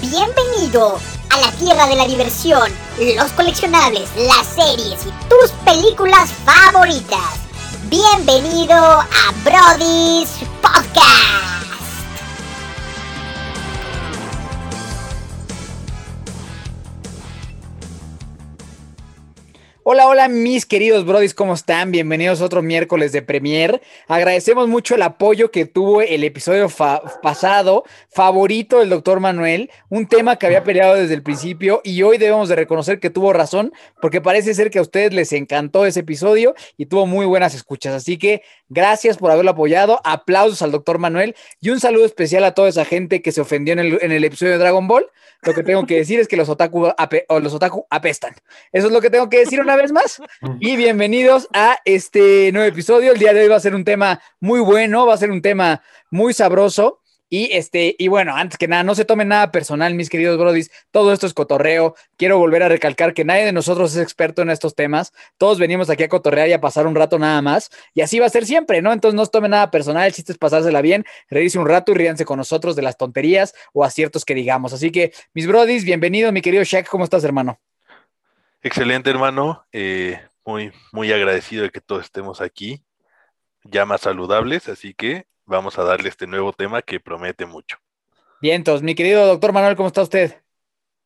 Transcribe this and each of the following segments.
Bienvenido a la tierra de la diversión, los coleccionables, las series y tus películas favoritas. Bienvenido a Brody's Podcast. Hola, hola, mis queridos brodis, ¿cómo están? Bienvenidos a otro miércoles de Premier. Agradecemos mucho el apoyo que tuvo el episodio pasado, favorito del doctor Manuel, un tema que había peleado desde el principio y hoy debemos de reconocer que tuvo razón, porque parece ser que a ustedes les encantó ese episodio y tuvo muy buenas escuchas. Así que gracias por haberlo apoyado, aplausos al doctor Manuel y un saludo especial a toda esa gente que se ofendió en el, episodio de Dragon Ball. Lo que tengo que decir es que los otaku, los otaku apestan. Eso es lo que tengo que decir una vez más. Y bienvenidos a este nuevo episodio. El día de hoy va a ser un tema muy bueno, va a ser un tema muy sabroso. Y este, y bueno, antes que nada, no se tomen nada personal, mis queridos brodis. Todo esto es cotorreo. Quiero volver a recalcar que nadie de nosotros es experto en estos temas. Todos venimos aquí a cotorrear y a pasar un rato nada más. Y así va a ser siempre, ¿no? Entonces no se tomen nada personal. El chiste es pasársela bien, reírse un rato y ríanse con nosotros de las tonterías o aciertos que digamos. Así que, mis brodis, bienvenido, mi querido Shaq. ¿Cómo estás, hermano? Excelente, hermano. Eh, muy, muy agradecido de que todos estemos aquí, ya más saludables, así que vamos a darle este nuevo tema que promete mucho. Bien, entonces, mi querido doctor Manuel, ¿cómo está usted?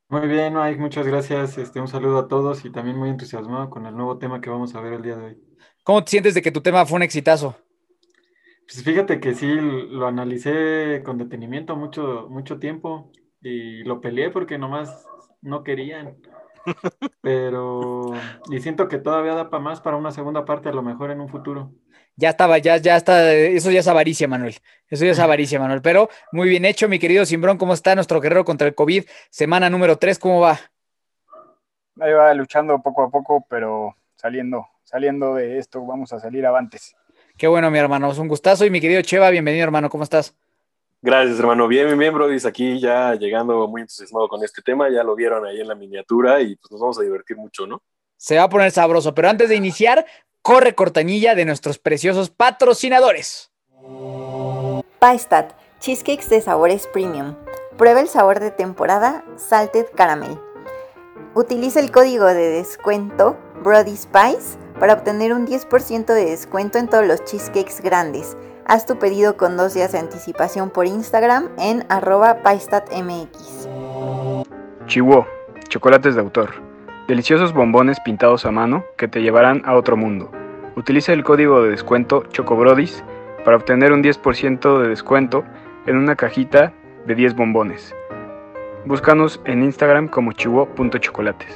Muy bien, Mike, muchas gracias. Este, un saludo a todos y también muy entusiasmado con el nuevo tema que vamos a ver el día de hoy. ¿Cómo te sientes de que tu tema fue un exitazo? Pues fíjate que sí, lo analicé con detenimiento mucho, mucho tiempo y lo peleé porque nomás no querían. Pero, y siento que todavía da para más para una segunda parte, a lo mejor en un futuro. Ya estaba, ya, ya está, eso ya es avaricia, Manuel. Eso ya es avaricia, Manuel. Pero muy bien hecho, mi querido Simbrón. ¿Cómo está nuestro guerrero contra el COVID? Semana número 3, ¿cómo va? Ahí va luchando poco a poco, pero saliendo, saliendo de esto, vamos a salir avantes. Qué bueno, mi hermano. Es un gustazo. Y mi querido Cheva, bienvenido, hermano. ¿Cómo estás? Gracias, hermano. Bien, bien, bien, Brody. Aquí ya llegando muy entusiasmado con este tema. Ya lo vieron ahí en la miniatura y pues nos vamos a divertir mucho, ¿no? Se va a poner sabroso. Pero antes de iniciar, corre cortanilla de nuestros preciosos patrocinadores. Paistat, cheesecakes de sabores premium. Prueba el sabor de temporada Salted Caramel. Utiliza el código de descuento Brody Spice para obtener un 10% de descuento en todos los cheesecakes grandes. Haz tu pedido con dos días de anticipación por Instagram en arroba paistatmx. Chihuo, chocolates de autor. Deliciosos bombones pintados a mano que te llevarán a otro mundo. Utiliza el código de descuento CHOCOBRODIS para obtener un 10% de descuento en una cajita de 10 bombones. Búscanos en Instagram como chihuo.chocolates.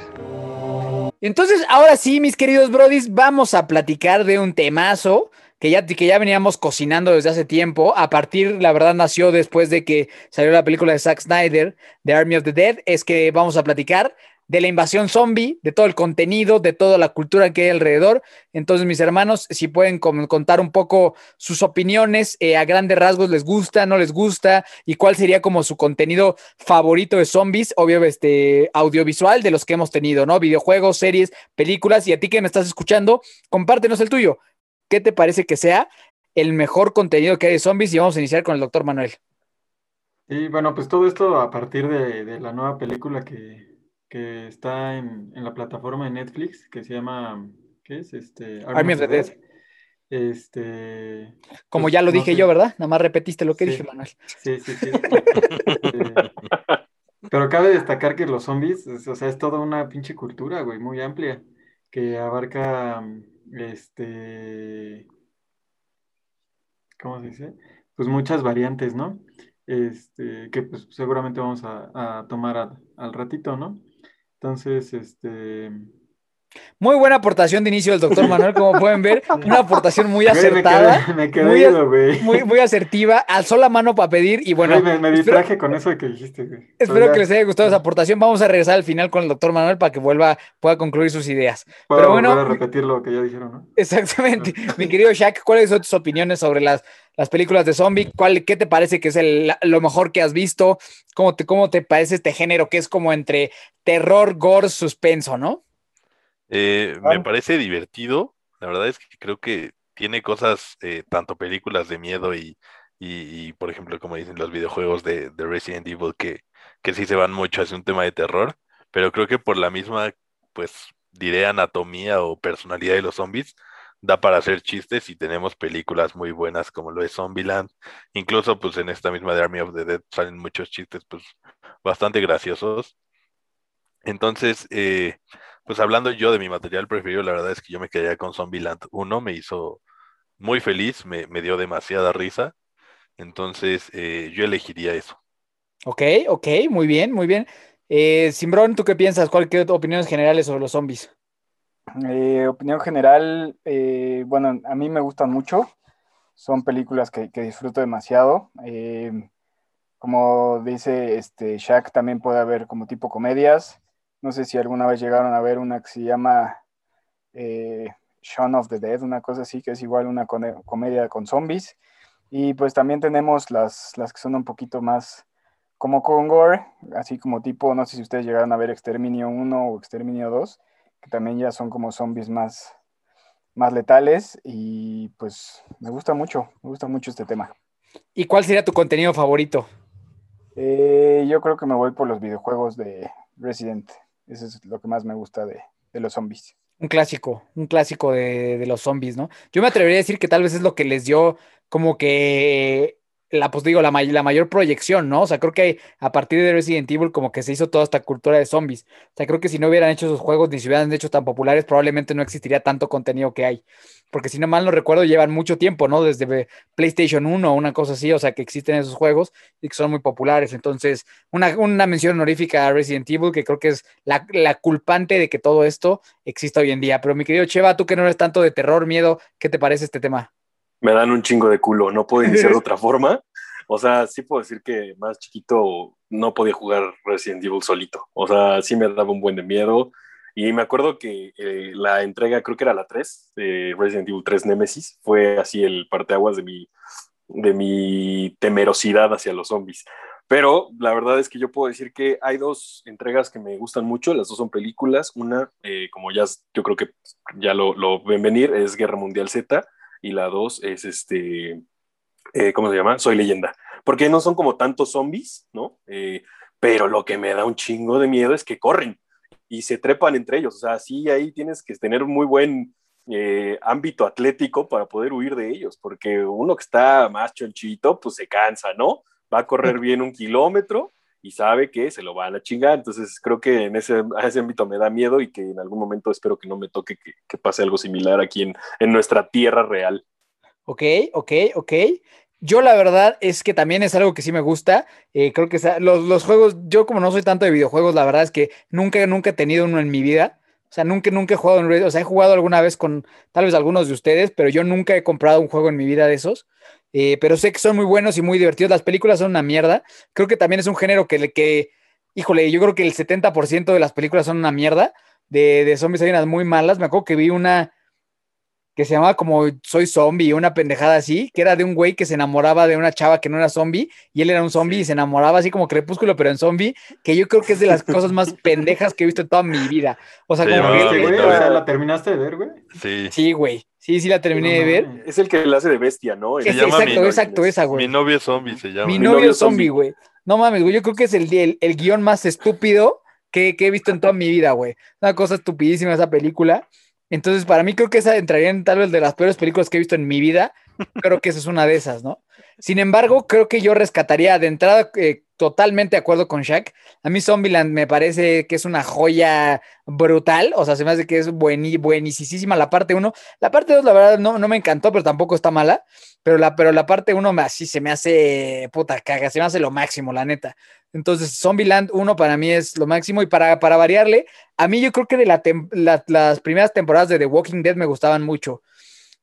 Entonces, ahora sí, mis queridos brodis, vamos a platicar de un temazo que ya, que ya veníamos cocinando desde hace tiempo. A partir, la verdad, nació después de que salió la película de Zack Snyder, The Army of the Dead. Es que vamos a platicar de la invasión zombie, de todo el contenido, de toda la cultura que hay alrededor. Entonces, mis hermanos, si pueden contar un poco sus opiniones, eh, a grandes rasgos, ¿les gusta, no les gusta? ¿Y cuál sería como su contenido favorito de zombies? Obvio, este audiovisual de los que hemos tenido, ¿no? Videojuegos, series, películas. Y a ti que me estás escuchando, compártenos el tuyo. ¿Qué te parece que sea el mejor contenido que hay de zombies? Y vamos a iniciar con el doctor Manuel. Y bueno, pues todo esto a partir de, la nueva película que, está en, la plataforma de Netflix, que se llama, ¿qué es? Este, Army, of the Dead. Este, Como pues, ya lo dije yo, ¿verdad? Nada más repetiste lo que dije, Manuel. Sí, sí, sí. Este, pero cabe destacar que los zombies, o sea, es toda una pinche cultura, güey, muy amplia, que abarca este, ¿cómo se dice? Pues muchas variantes, ¿no? Este, que pues seguramente vamos a, tomar al ratito, ¿no? Entonces, este, muy buena aportación de inicio del doctor Manuel, como pueden ver. Una aportación muy acertada. me quedé, muy, ido, muy, muy, asertiva. Alzó la mano para pedir y bueno. me, distraje con eso que dijiste, güey. Espero que les haya gustado esa aportación. Vamos a regresar al final con el doctor Manuel para que vuelva, pueda concluir sus ideas. Pero bueno. Para repetir lo que ya dijeron, ¿no? Exactamente. Mi querido Shaq, ¿cuáles son tus opiniones sobre las, las películas de zombie? ¿Cuál, ¿Qué te parece que es el, lo mejor que has visto? ¿Cómo te, ¿Cómo te parece este género que es como entre terror, gore, suspenso, ¿no? Eh, me parece divertido. La verdad es que creo que tiene cosas, eh, tanto películas de miedo y, y, y, por ejemplo, como dicen los videojuegos de, de Resident Evil, que, que sí se van mucho hacia un tema de terror, pero creo que por la misma, pues, diré anatomía o personalidad de los zombies, da para hacer chistes y tenemos películas muy buenas como lo es Zombieland. Incluso pues en esta misma de Army of the Dead salen muchos chistes pues bastante graciosos. Entonces, eh, pues hablando yo de mi material preferido, la verdad es que yo me quedaría con Zombieland 1, me hizo muy feliz, me, me dio demasiada risa. Entonces, eh, yo elegiría eso. Ok, ok, muy bien, muy bien. Eh, Simbrón, ¿tú qué piensas? ¿Cuál qué opiniones generales sobre los zombies? Eh, opinión general, eh, bueno, a mí me gustan mucho. Son películas que, que disfruto demasiado. Eh, como dice este Shaq, también puede haber como tipo comedias. No sé si alguna vez llegaron a ver una que se llama eh, Shaun of the Dead, una cosa así, que es igual una comedia con zombies. Y pues también tenemos las, las que son un poquito más como con gore, así como tipo, no sé si ustedes llegaron a ver Exterminio 1 o Exterminio 2, que también ya son como zombies más, más letales y pues me gusta mucho, me gusta mucho este tema. ¿Y cuál sería tu contenido favorito? Eh, yo creo que me voy por los videojuegos de Resident, eso es lo que más me gusta de, de los zombies. Un clásico, un clásico de, de los zombies, ¿no? Yo me atrevería a decir que tal vez es lo que les dio como que la, pues digo, la, la mayor proyección, ¿no? O sea, creo que a partir de Resident Evil como que se hizo toda esta cultura de zombies. O sea, creo que si no hubieran hecho esos juegos ni se hubieran hecho tan populares, probablemente no existiría tanto contenido que hay. Porque si no mal no recuerdo, llevan mucho tiempo, ¿no? Desde PlayStation 1 o una cosa así, o sea, que existen esos juegos y que son muy populares. Entonces, una, una mención honorífica a Resident Evil, que creo que es la, la culpante de que todo esto exista hoy en día. Pero mi querido Cheva, tú que no eres tanto de terror, miedo, ¿qué te parece este tema? Me dan un chingo de culo, no puedo iniciar de otra forma. O sea, sí puedo decir que más chiquito no podía jugar Resident Evil solito. O sea, sí me daba un buen de miedo. Y me acuerdo que eh, la entrega, creo que era la 3, de Resident Evil 3 Nemesis, fue así el parteaguas de mi, de mi temerosidad hacia los zombies. Pero la verdad es que yo puedo decir que hay dos entregas que me gustan mucho, las dos son películas. Una, eh, como ya yo creo que ya lo, lo ven venir, es Guerra Mundial Z y la dos es este, eh, ¿cómo se llama? Soy leyenda. Porque no son como tantos zombies, ¿no? Eh, pero lo que me da un chingo de miedo es que corren y se trepan entre ellos. O sea, sí, ahí tienes que tener un muy buen eh, ámbito atlético para poder huir de ellos, porque uno que está más chonchito, pues se cansa, ¿no? Va a correr bien un kilómetro y sabe que se lo van a chingar. Entonces creo que en ese, a ese ámbito me da miedo y que en algún momento espero que no me toque que, que pase algo similar aquí en, en, nuestra tierra real. Ok, ok, ok. Yo la verdad es que también es algo que sí me gusta. Eh, creo que los, los, juegos, yo como no soy tanto de videojuegos, la verdad es que nunca, nunca he tenido uno en mi vida. O sea, nunca, nunca he jugado en Red, o sea, he jugado alguna vez con tal vez algunos de ustedes, pero yo nunca he comprado un juego en mi vida de esos. Eh, pero sé que son muy buenos y muy divertidos. Las películas son una mierda. Creo que también es un género que, que híjole, yo creo que el 70% de las películas son una mierda. De, de zombies hay unas muy malas. Me acuerdo que vi una que se llamaba como Soy Zombie, una pendejada así, que era de un güey que se enamoraba de una chava que no era zombie, y él era un zombie sí. y se enamoraba así como crepúsculo, pero en zombie, que yo creo que es de las cosas más pendejas que he visto en toda mi vida. O sea, sí, como que... Este, güey, o sea, ¿la terminaste de ver, güey? Sí. Sí, güey. Sí, sí la terminé no, de ver. Es el que la hace de bestia, ¿no? Es, exacto, mi, exacto, esa, güey. Mi novio zombie se llama. Mi, mi novio zombie, güey. No mames, güey, yo creo que es el, el, el guion más estúpido que, que, he visto en toda mi vida, güey. Una cosa estupidísima esa película. Entonces, para mí creo que esa entraría en tal vez de las peores películas que he visto en mi vida. Creo que esa es una de esas, ¿no? Sin embargo, creo que yo rescataría de entrada, eh, totalmente de acuerdo con Shaq. A mí Zombieland me parece que es una joya brutal. O sea, se me hace que es buenísima la parte 1. La parte 2, la verdad, no, no me encantó, pero tampoco está mala. Pero la, pero la parte 1 así se me hace puta caga, se me hace lo máximo, la neta. Entonces, Zombieland 1 para mí es lo máximo. Y para, para variarle, a mí yo creo que de la la, las primeras temporadas de The Walking Dead me gustaban mucho.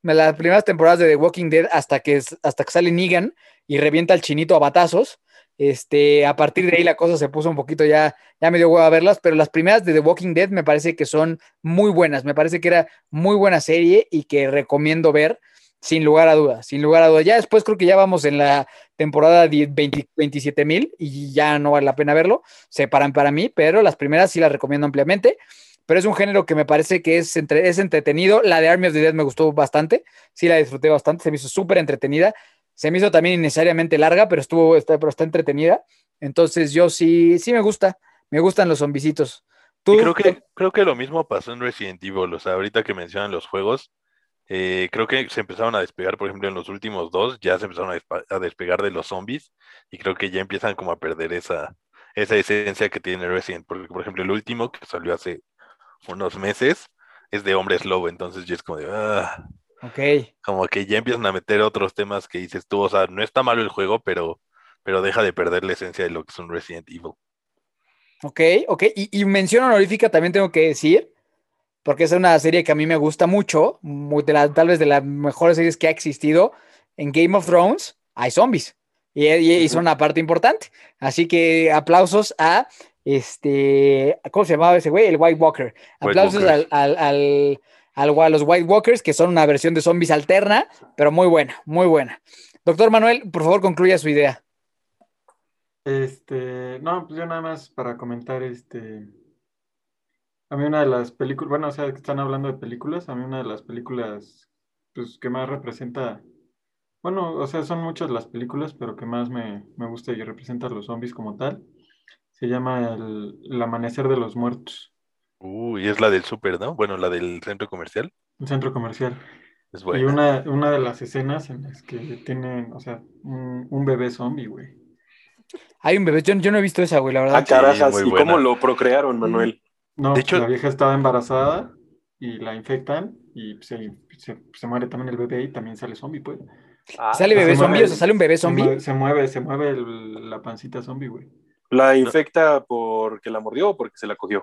Las primeras temporadas de The Walking Dead hasta que, hasta que sale Negan y revienta al chinito a batazos. Este, a partir de ahí la cosa se puso un poquito ya, ya me dio huevo a verlas, pero las primeras de The Walking Dead me parece que son muy buenas. Me parece que era muy buena serie y que recomiendo ver sin lugar a dudas, sin lugar a dudas. Ya después creo que ya vamos en la temporada 27 mil y ya no vale la pena verlo, se paran para mí, pero las primeras sí las recomiendo ampliamente. Pero es un género que me parece que es, entre, es entretenido. La de Army of the Dead me gustó bastante, sí la disfruté bastante, se me hizo súper entretenida. Se me hizo también innecesariamente larga, pero estuvo, está, pero está entretenida. Entonces yo sí, sí me gusta, me gustan los zombisitos. Y creo que, creo que lo mismo pasó en Resident Evil, o sea, ahorita que mencionan los juegos, eh, creo que se empezaron a despegar, por ejemplo, en los últimos dos, ya se empezaron a despegar de los zombies, y creo que ya empiezan como a perder esa, esa esencia que tiene Resident, porque por ejemplo el último que salió hace unos meses es de hombres lobo, entonces ya es como de, ah, Ok. como que ya empiezan a meter otros temas que dices tú, o sea, no está malo el juego, pero, pero deja de perder la esencia de lo que es un Resident Evil. Ok, ok. Y, y mención honorífica también tengo que decir, porque es una serie que a mí me gusta mucho, muy de la- tal vez de las mejores series que ha existido. En Game of Thrones hay zombies y, y- y son una parte importante. Así que aplausos a este, ¿cómo se llamaba ese güey? El White Walker. White Aplausos al- al- al- a los White Walkers, que son una versión de zombies alterna, pero muy buena, muy buena. Doctor Manuel, por favor, concluya su idea. Este, no, pues yo nada más para comentar, este, a mí una de las películas, bueno, o sea, que están hablando de películas, a mí una de las películas, pues, que más representa, bueno, o sea, son muchas las películas, pero que más me, me gusta y representa a los zombies como tal, se llama El Amanecer de los Muertos, Uy, es la del súper, ¿no? Bueno, la del centro comercial, un centro comercial. es Y buena. una, una de las escenas en las que tienen, o sea, un, un bebé zombie, güey. Hay un bebé, yo, yo no he visto esa, güey, la verdad. Ah, carajas, ¿y buena. cómo lo procrearon, Manuel? No, De hecho- la vieja estaba embarazada y la infectan y se, se, se muere también el bebé y también sale zombie, pues. ¿Sale bebé se zombie? mueve- O sea, ¿sale un bebé Se zombie? mueve, se mueve, se mueve el- la pancita zombie, güey. ¿La infecta porque la mordió o porque se la cogió?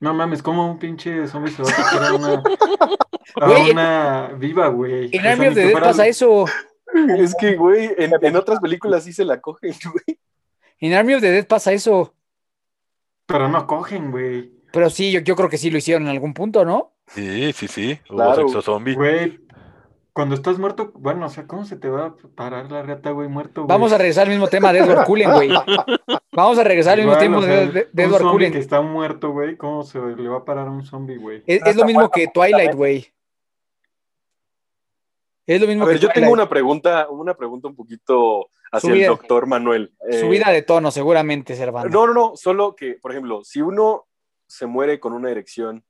No mames, ¿cómo un pinche zombie se va a tocar a una, a una viva, güey? En Army of the Dead pasa eso. Es que, güey, en, en otras películas sí se la cogen, güey. En Army of the Dead pasa eso. Pero no cogen, güey. Pero sí, yo, yo creo que sí lo hicieron en algún punto, ¿no? Sí, sí, sí, hubo Claro. sexo zombie. Güey, cuando estás muerto, bueno, o sea, ¿cómo se te va a parar la rata, güey, muerto, güey? Vamos a regresar al mismo tema de Edward Cullen, güey. Vamos a regresar al mismo Igual, tiempo o de, sea, de- de un Edward Cullen. que está muerto, güey, ¿cómo se le va a parar a un zombie, güey? Es, es lo mismo que Twilight, güey. Es lo mismo A ver, que yo tengo una pregunta, una pregunta un poquito hacia Subida. el doctor Manuel. Eh, Subida de tono, seguramente, Servando. No, no, no, solo que, por ejemplo, si uno se muere con una erección,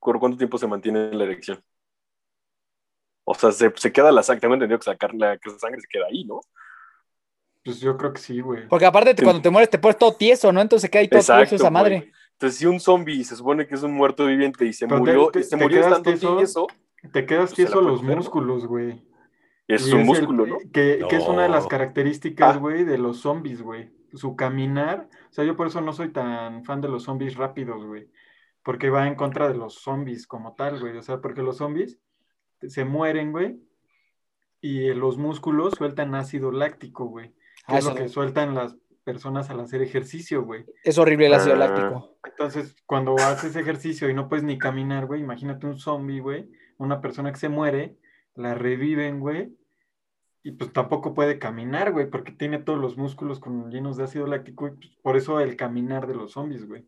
¿por cuánto tiempo se mantiene la erección? O sea, se, se queda la sangre, tengo entendido que, sacar la, que sangre se queda ahí, ¿no? Pues yo creo que sí, güey. Porque aparte, Sí. cuando te mueres, te pones todo tieso, ¿no? Entonces se queda ahí todo tieso esa güey. madre. Entonces, si un zombie se supone que es un muerto viviente y se Pero murió, te- se te murió quedas estando tieso. tieso, Te quedas Pues tieso los músculos, güey. y eso Y es un el- músculo, ¿no? Que, que es una de las características, Ah. güey, de los zombies, güey. Su caminar. O sea, yo por eso no soy tan fan de los zombies rápidos, güey. Porque va en contra de los zombies como tal, güey. O sea, porque los zombies se mueren, güey. Y eh, los músculos sueltan ácido láctico, güey. Que Ah, es lo que sueltan las personas al hacer ejercicio, güey. Es horrible el ácido Ah. láctico. Entonces, cuando haces ejercicio y no puedes ni caminar, güey, imagínate un zombie, güey, una persona que se muere, la reviven, güey, y pues tampoco puede caminar, güey, porque tiene todos los músculos con, llenos de ácido láctico, y pues, por eso el caminar de los zombies, güey.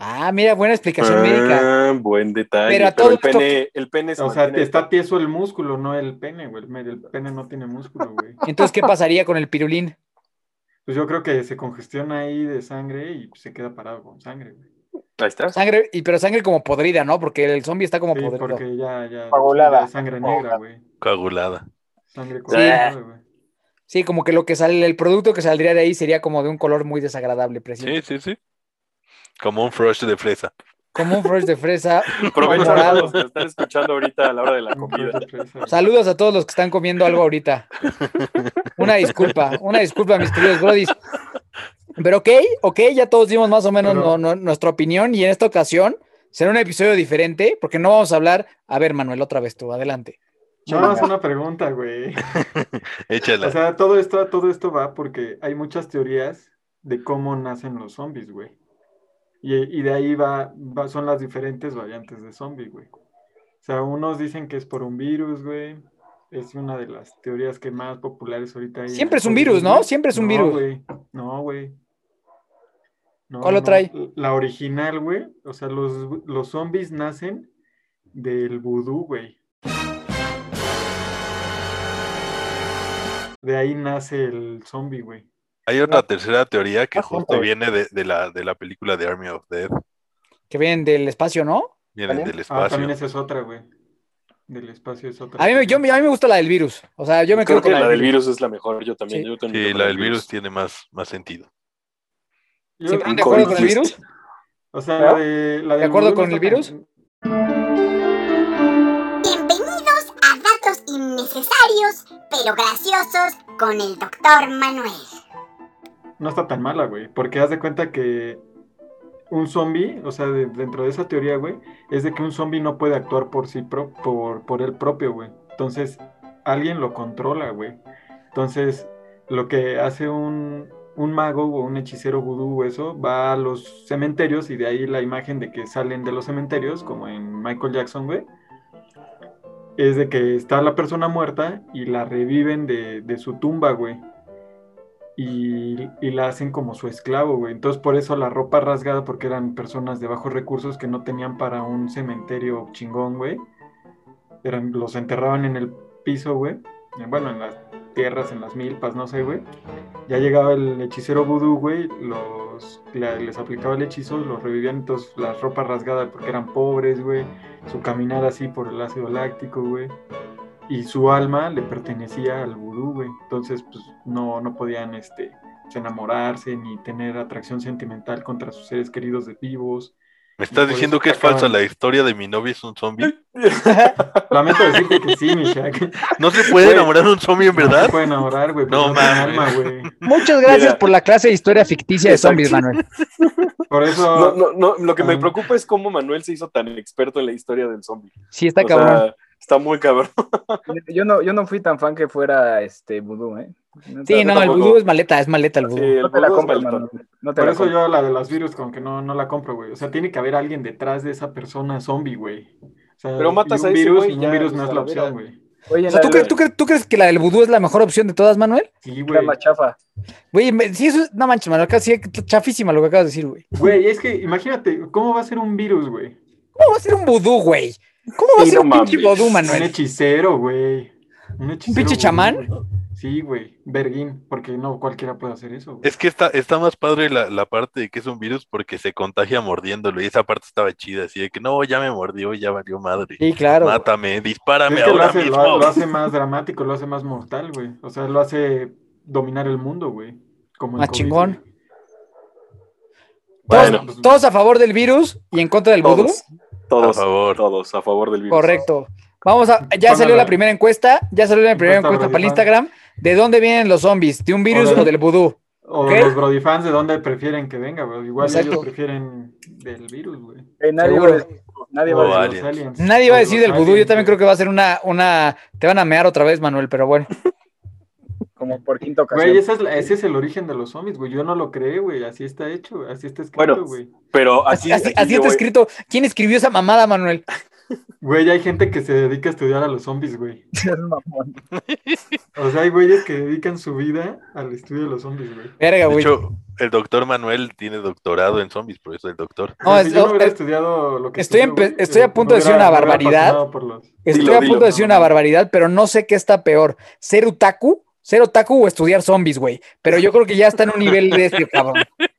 Ah, mira, buena explicación médica. Ah, buen detalle. Pero a Pero, todo el pene, el pene se O sea, está tieso el músculo, no el pene, güey. El, pene no tiene músculo, güey. Entonces, ¿qué pasaría con el pirulín? Pues yo creo que se congestiona ahí de sangre y se queda parado con sangre, güey. Ahí está. Sangre, y pero sangre como podrida, ¿no? Porque el zombie está como Sí, podrido. porque ya, ya, Coagulada. sangre negra, güey. Coagulada. Sangre coagulada, güey. Sí, como que lo que sale, el producto que saldría de ahí sería como de un color muy desagradable, precisamente. Sí, sí, sí. Como un frosh de fresa. Como un fresh de fresa. Aprovecha morado. a los que están escuchando ahorita a la hora de la comida. Saludos a todos los que están comiendo algo ahorita. Una disculpa, una disculpa, mis queridos brodis. Pero ok, ok, ya todos dimos más o menos Pero- no- no- nuestra opinión y en esta ocasión será un episodio diferente porque no vamos a hablar. A ver, Manuel, otra vez tú, adelante. No, es una pregunta, güey. Échala. O sea, todo esto, todo esto va porque hay muchas teorías de cómo nacen los zombies, güey. Y, y de ahí va, va- son las diferentes variantes de zombie, güey. O sea, unos dicen que es por un virus, güey. Es una de las teorías que más populares ahorita hay. Siempre es un virus, ¿no? Siempre es un No, virus. güey. No, güey. No, ¿Cuál lo no. trae? La original, güey. O sea, los, los zombies nacen del vudú, güey. de ahí nace el zombie, güey. Hay otra tercera teoría que Ah, justo viene de, de la, de la película de Army of Dead. Que vienen del espacio, ¿no? Vienen del Ah, espacio. también esa es otra, güey. Del espacio es otra. A mí, me- yo, a mí me gusta la del virus. O sea, yo me Creo con que la del virus. virus es la mejor, yo también. Sí. yo también Sí, creo la del virus tiene más, más sentido. Yo- ¿Se ponen de acuerdo con el virus? O sea, la de, la ¿De acuerdo con el virus? Bienvenidos a Datos Innecesarios, pero Graciosos con el Dr. Manuel. No está tan mala, güey. Porque haz de cuenta que un zombie, o sea, de- dentro de esa teoría, güey, es de que un zombie no puede actuar por sí pro- por, por él propio, güey. Entonces, alguien lo controla, güey. Entonces, lo que hace un, un mago o un hechicero vudú o eso, va a los cementerios y de ahí la imagen de que salen de los cementerios, como en Michael Jackson, güey. Es de que está la persona muerta y la reviven de, de su tumba, güey y, la hacen como su esclavo, güey. Entonces por eso la ropa rasgada, porque eran personas de bajos recursos que no tenían para un cementerio chingón, güey. Eran, los enterraban en el piso, güey. Eh, Bueno, en las tierras, en las milpas, no sé, güey. Ya llegaba el hechicero vudú, güey, los, les aplicaba el hechizo, los revivían, entonces las ropas rasgadas porque eran pobres, güey. Su caminar así por el ácido láctico, güey y su alma le pertenecía al vudú, güey. Entonces, pues no, no podían este, pues, enamorarse ni tener atracción sentimental contra sus seres queridos de vivos. ¿Me estás diciendo que es acaban- falsa la historia de mi novio es un zombie? Lamento decirte que sí, mi Shaq. ¿No se puede Güey. enamorar de un zombie en No verdad? se puede enamorar, güey. No No tiene mames. alma, güey. Muchas gracias Mira. por la clase de historia ficticia de Exacto. zombies, Manuel. Por eso, No, no, no, lo que me Ah. preocupa es cómo Manuel se hizo tan experto en la historia del zombie. Sí, está O cabrón. sea, está muy cabrón. Yo no, yo no fui tan fan que fuera este vudú, ¿eh? No sí, no, el vudú es maleta, es maleta el Sí, vudú. el no te la compro. No te por la eso compro. yo la de los virus como que no, no la compro, güey. O sea, tiene que haber alguien detrás de esa persona zombie, güey. O sea, Pero matas y un a ese virus, güey y un ya, virus no es la la opción, güey. Oye, O sea, ¿tú, la- crees, tú crees- tú crees que la del vudú es la mejor opción de todas, Manuel? Sí, la güey. más chafa. Güey, me- sí, eso es, no manches, Manuel, casi chafísima lo que acabas de decir, güey. Güey, es que imagínate, ¿cómo va a ser un virus, güey? ¿Cómo va a ser un vudú, güey? ¿Cómo va a Sí, ser no un pinche mames. vudú, Un Manuel? hechicero, güey. Un hechicero. pinche vudú, chamán? güey. Sí, güey. Berguín, porque no cualquiera puede hacer eso, güey. Es que está, está más padre la, la parte de que es un virus porque se contagia mordiéndolo y esa parte estaba chida, así de que no, ya me mordió, ya valió madre. Sí, claro. Mátame, dispárame Es que lo ahora hace, mismo. lo, lo hace más dramático, lo hace más mortal, güey. O sea, lo hace dominar el mundo, güey. Como el COVID, chingón. güey. Todos, Bueno, todos a favor del virus y en contra del vudú. Todos, A favor. todos a favor del virus. Correcto. Vamos a, ya salió la primera encuesta, ya salió la primera Encuesta encuesta para el Instagram. ¿De dónde vienen los zombies? ¿De un virus O de- o del vudú? O ¿Ok? los Brody fans, ¿de dónde prefieren que venga? Igual Exacto. ellos prefieren del virus, güey. Eh, nadie va a decir- nadie va a de decir- los aliens. aliens. Nadie va a decir del vudú. Yo también creo que va a ser una, una. Te van a mear otra vez, Manuel, pero bueno. Como por quinta ocasión. Güey, esa es la- ese es el origen de los zombies, güey. Yo no lo creé, güey. Así está hecho, así está escrito, Bueno, güey. Pero Así, así, así está voy- escrito. ¿Quién escribió esa mamada, Manuel? Güey, hay gente que se dedica a estudiar a los zombies, güey. Es mamón. O sea, hay güeyes que dedican su vida al estudio de los zombies, güey. Verga, De güey. hecho, el doctor Manuel tiene doctorado en zombies, por eso el doctor. No, es- si yo no hubiera es- estudiado lo que estoy estoy a eh, punto de decir una barbaridad. los- Estoy Dilo, a punto dilo. de decir una barbaridad, pero no sé qué está peor. ¿Ser otaku? ¿Ser otaku o estudiar zombies, güey? Pero yo creo que ya está en un nivel de este cabrón.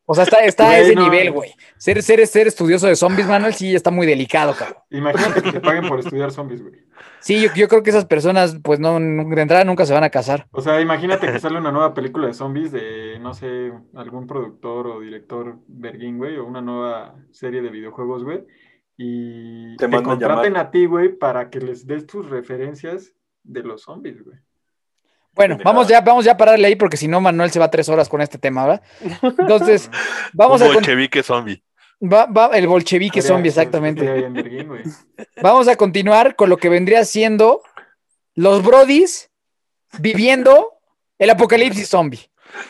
O sea, está, está a ese no. nivel, güey. Ser, ser, ser estudioso de zombies, Manuel, sí está muy delicado, cabrón. Imagínate que te paguen por estudiar zombies, güey. Sí, yo, yo creo que esas personas, pues no, de entrada nunca se van a casar. O sea, imagínate que sale una nueva película de zombies de, no sé, algún productor o director Berguín, güey, o una nueva serie de videojuegos, güey, y Te te, contraten llamar. a ti, güey, para que les des tus referencias de los zombies, güey. Bueno, vamos ya, vamos ya a pararle ahí porque si no, Manuel se va tres horas con este tema, ¿verdad? Entonces, vamos un a bolchevique zombie. va, va- el bolchevique zombie, exactamente. Vamos a continuar con lo que vendría siendo los Brodis viviendo el apocalipsis zombie.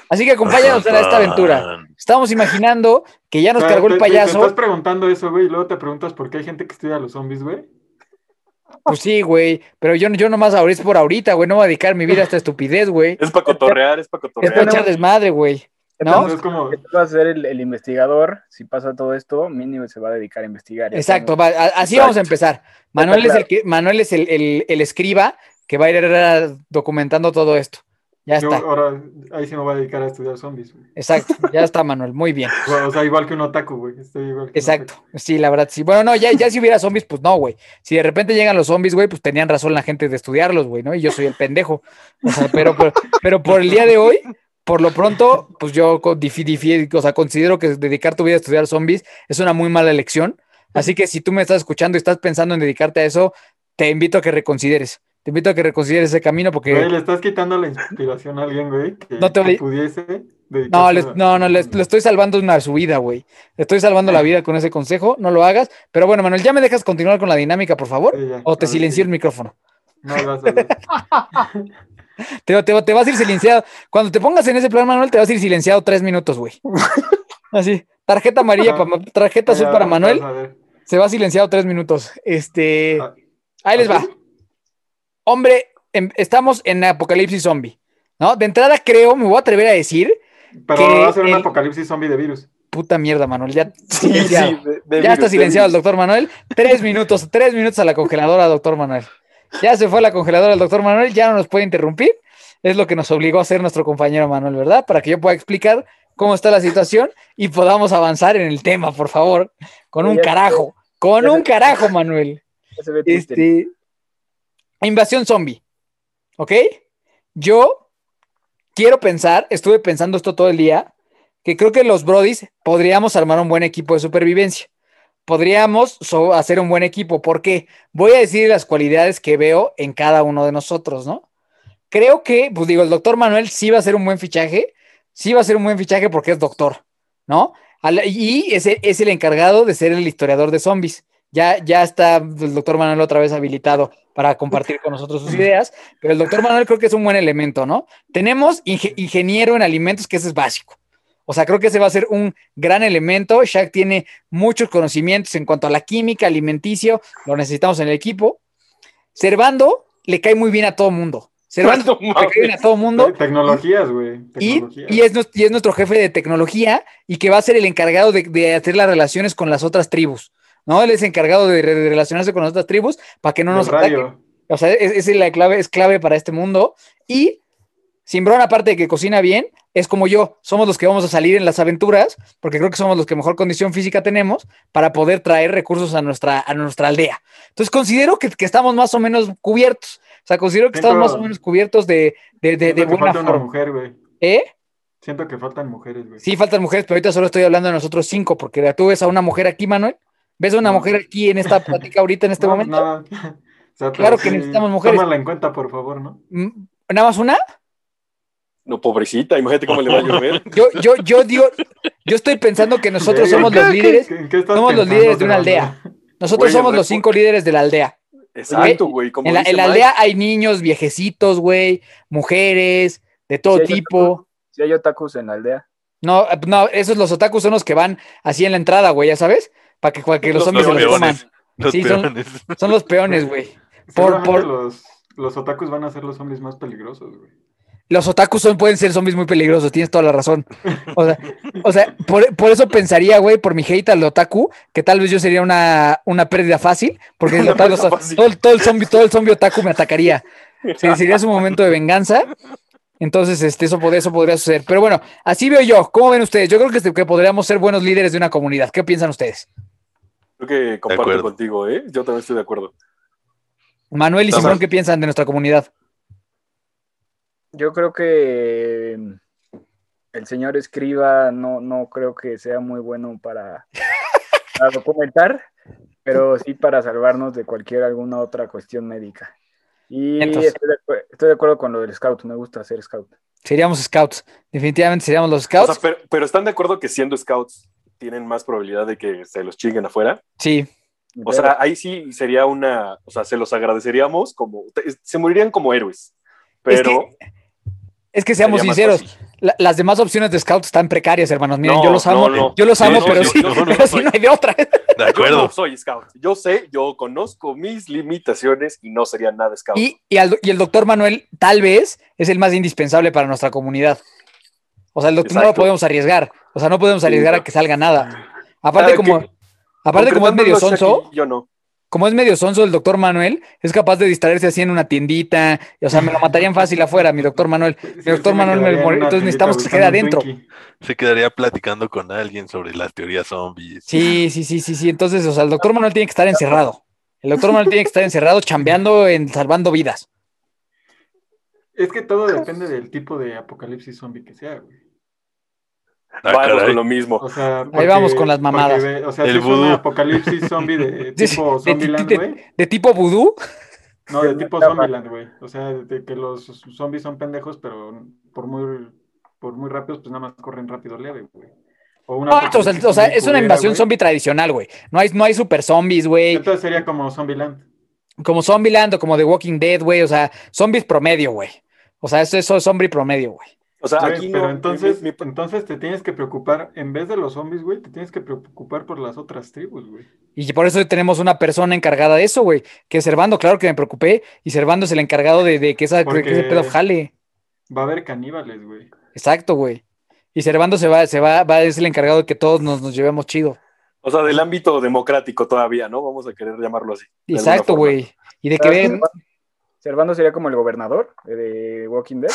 Así que acompáñanos en esta aventura. Estamos imaginando que ya nos O sea, cargó el te- te- Te payaso. estás preguntando eso, güey, y luego te preguntas por qué hay gente que estudia a los zombies, güey. Pues sí, güey. Pero yo, yo nomás ahorita es por ahorita, güey. No voy a dedicar mi vida a esta estupidez, güey. Es para cotorrear, es para Es para cotorrear. echar desmadre, güey. ¿No? Es como, Que tú vas a ser el, el investigador, si pasa todo esto, mínimo se va a dedicar a investigar. Exacto, va, a- así Exacto. vamos a empezar. Manuel es claro. el que, Manuel es el, el- el escriba que va a ir documentando todo esto. Ya Yo está. ahora ahí sí me voy a dedicar a estudiar zombies. güey. Exacto, ya está, Manuel. Muy bien. O sea, igual que un otaku, güey. Estoy igual que un Exacto. Sí, la verdad, sí. Bueno, no, ya, ya si hubiera zombies, pues no, güey. Si de repente llegan los zombies, güey, pues tenían razón la gente de estudiarlos, güey, ¿no? Y yo soy el pendejo. O sea, pero, pero, pero por el día de hoy, por lo pronto, pues yo co- difi- difi- o sea, considero que dedicar tu vida a estudiar zombies es una muy mala elección. Así que si tú me estás escuchando y estás pensando en dedicarte a eso, te invito a que reconsideres. Te invito a que reconsideres ese camino porque... Güey, le estás quitando la inspiración a alguien, güey, que, No te que pudiese No, les- no, no, le estoy salvando una su vida, güey. Le estoy salvando la vida con ese consejo, no lo hagas. Pero bueno, Manuel, ¿ya me dejas continuar con la dinámica, por favor? Sí, ya. ¿O te silencio sí. el micrófono? No, vas a ver. Te, te- te vas a ir silenciado. Cuando te pongas en ese plan, Manuel, te vas a ir silenciado tres minutos, güey. Así, tarjeta amarilla, para, tarjeta azul Ya, para Manuel, se va silenciado tres minutos. Este, Ah, ahí les va. Hombre, em- estamos en apocalipsis zombie, ¿no? De entrada creo, me voy a atrever a decir, Pero que va a ser un el- apocalipsis zombie de virus. puta mierda, Manuel, ya, Sí, silenciado. sí, de- de Ya está virus, silenciado el doctor Manuel. Tres minutos, tres minutos a la congeladora, doctor Manuel. Ya se fue a la congeladora el doctor Manuel, ya no nos puede interrumpir. Es lo que nos obligó a hacer nuestro compañero Manuel, ¿verdad? Para que yo pueda explicar cómo está la situación y podamos avanzar en el tema, por favor. Con un carajo, con un carajo, Manuel. Ya se ve triste. Este. Invasión zombie. ¿Ok? Yo quiero pensar, estuve pensando esto todo el día, que creo que los Brodis podríamos armar un buen equipo de supervivencia. Podríamos hacer un buen equipo, porque voy a decir las cualidades que veo en cada uno de nosotros, ¿no? Creo que, pues digo, el doctor Manuel sí va a ser un buen fichaje, sí va a ser un buen fichaje porque es doctor, ¿no? Y es el, es el encargado de ser el historiador de zombies. Ya, ya está el doctor Manuel otra vez habilitado para compartir con nosotros sus ideas, pero el doctor Manuel creo que es un buen elemento, ¿no? Tenemos inge- ingeniero en alimentos, que ese es básico. O sea, creo que ese va a ser un gran elemento. Shaq tiene muchos conocimientos en cuanto a la química, alimenticio, lo necesitamos en el equipo. Servando le cae muy bien a todo mundo. Servando le cae bien a todo mundo. Te- Tecnologías, güey. Y, es, y es nuestro jefe de tecnología y que va a ser el encargado de, de hacer las relaciones con las otras tribus. ¿No? Él es encargado de, re- de relacionarse con las otras tribus para que no nos ataquen. O sea, es, es la clave, es clave para este mundo. Y Simbrón, aparte de que cocina bien, es como yo. Somos los que vamos a salir en las aventuras, porque creo que somos los que mejor condición física tenemos para poder traer recursos a nuestra, a nuestra aldea. Entonces considero que, que estamos más o menos cubiertos. O sea, considero que estamos más o menos cubiertos de, de, de, buena falta una forma. mujer, güey. ¿Eh? Siento que faltan mujeres, güey. Sí, faltan mujeres, pero ahorita solo estoy hablando de nosotros cinco, porque tú ves a una mujer aquí, Manuel. ¿Ves a una No. mujer aquí en esta plática ahorita, en este No, momento? no. O sea, Claro pero que sí, necesitamos mujeres. Tómala en cuenta, por favor, ¿no? Mm, ¿Nada más una? No, pobrecita, imagínate cómo le va a llover. Yo, yo, yo digo, yo estoy pensando que nosotros somos los ¿qué- líderes, qué- qué estás somos los líderes de una aldea. nosotros somos los cinco líderes de la aldea. Exacto, güey. como En la, en la aldea hay niños, viejecitos, güey, mujeres, de todo tipo. Si hay otakus en la aldea. No, no, esos los otakus son los que van así en la entrada, güey, ya sabes, para que, para que los Los zombies se los coman. peones. Los Sí, son- los peones, güey. Por- por- Los, los otakus van a ser los zombies más peligrosos, güey. Los otakus son, pueden ser zombies muy peligrosos, tienes toda la razón. O sea, o sea por, por eso pensaría, güey, por mi hate al otaku, que tal vez yo sería una, una pérdida fácil, porque el otaku- todo, el- todo el zombie, todo el zombie otaku me atacaría. Sí, sería su momento de venganza. Entonces, este, eso, pod- eso podría suceder. Pero bueno, así veo yo. ¿Cómo ven ustedes? Yo creo que, que podríamos ser buenos líderes de una comunidad. ¿Qué piensan ustedes? Creo que comparto contigo, ¿eh? Yo también estoy de acuerdo. Manuel y. Simón, ¿qué piensan de nuestra comunidad? Yo creo que mm, el señor escriba no, no creo que sea muy bueno para, para documentar, pero sí para salvarnos de cualquier alguna otra cuestión médica. Y Entonces- estoy de, acu- estoy de acuerdo con lo del scout, me gusta ser scout. Seríamos scouts. Definitivamente seríamos los O scouts. sea, pero, pero están de acuerdo que siendo scouts tienen más probabilidad de que se los chinguen afuera. sí. O sea, ahí sí sería una, o sea, se los agradeceríamos como, se morirían como héroes. Pero Es que seamos sería más sinceros, la- las demás opciones de scouts están precarias, hermanos. Miren, No, yo los amo, no, no. yo los amo, pero yo- sí, yo pero sí no hay de otra. De Yo acuerdo. no soy scout. Yo sé, yo conozco mis limitaciones y no sería nada scout. Y, y, al- y el doctor Manuel, tal vez, es el más indispensable para nuestra comunidad. O sea, el doctor no lo podemos arriesgar. O sea, no podemos Sí, arriesgar a que salga nada. Aparte, Ah, como, que- aparte como es medio sonso, Yo no. como es medio sonso el doctor Manuel, es capaz de distraerse así en una tiendita. O sea, me lo matarían fácil afuera, mi doctor Manuel. Mi Sí, doctor sí me Manuel me quedaría en mor- una Entonces necesitamos que se quede adentro. Se quedaría platicando con alguien sobre las teorías zombies. Sí, sí, sí, sí, sí. Entonces, o sea, el doctor Manuel tiene que estar encerrado. El doctor Manuel tiene que estar encerrado chambeando en salvando vidas. Es que todo depende del tipo de apocalipsis zombie que sea, güey. Ah, Vamos con lo mismo. O sea, Ahí vamos con las mamadas. porque o sea, El si es un vudú. apocalipsis zombie de tipo Zombieland, güey. De tipo vudú. No, de tipo Zombieland, güey. O sea, de que los zombies son pendejos, pero por muy, por muy rápidos, pues nada más corren rápido leve, güey. O una No, o sea, o sea, es una invasión zombie tradicional, güey. No hay, no hay super zombies, güey. Entonces sería como Zombieland. Como Zombieland o como The Walking Dead, güey. O sea, zombies promedio, güey. O sea, eso, eso es zombie promedio, güey. O sea, aquí pero no. entonces, mi- mi- entonces te tienes que preocupar, en vez de los zombies, güey, te tienes que preocupar por las otras tribus, güey. Y por eso tenemos una persona encargada de eso, güey. Que es Servando, claro que me preocupé. Y Servando es el encargado de, de que, esa, Porque- que ese pedo jale. Va a haber caníbales, güey. Exacto, güey. Y Servando se va, se va, va, es el encargado de que todos nos, nos llevemos chido. o sea, del ámbito democrático todavía, ¿no? Vamos a querer llamarlo así. Exacto, güey. Y de que ven, Servando sería como el gobernador de Walking Dead.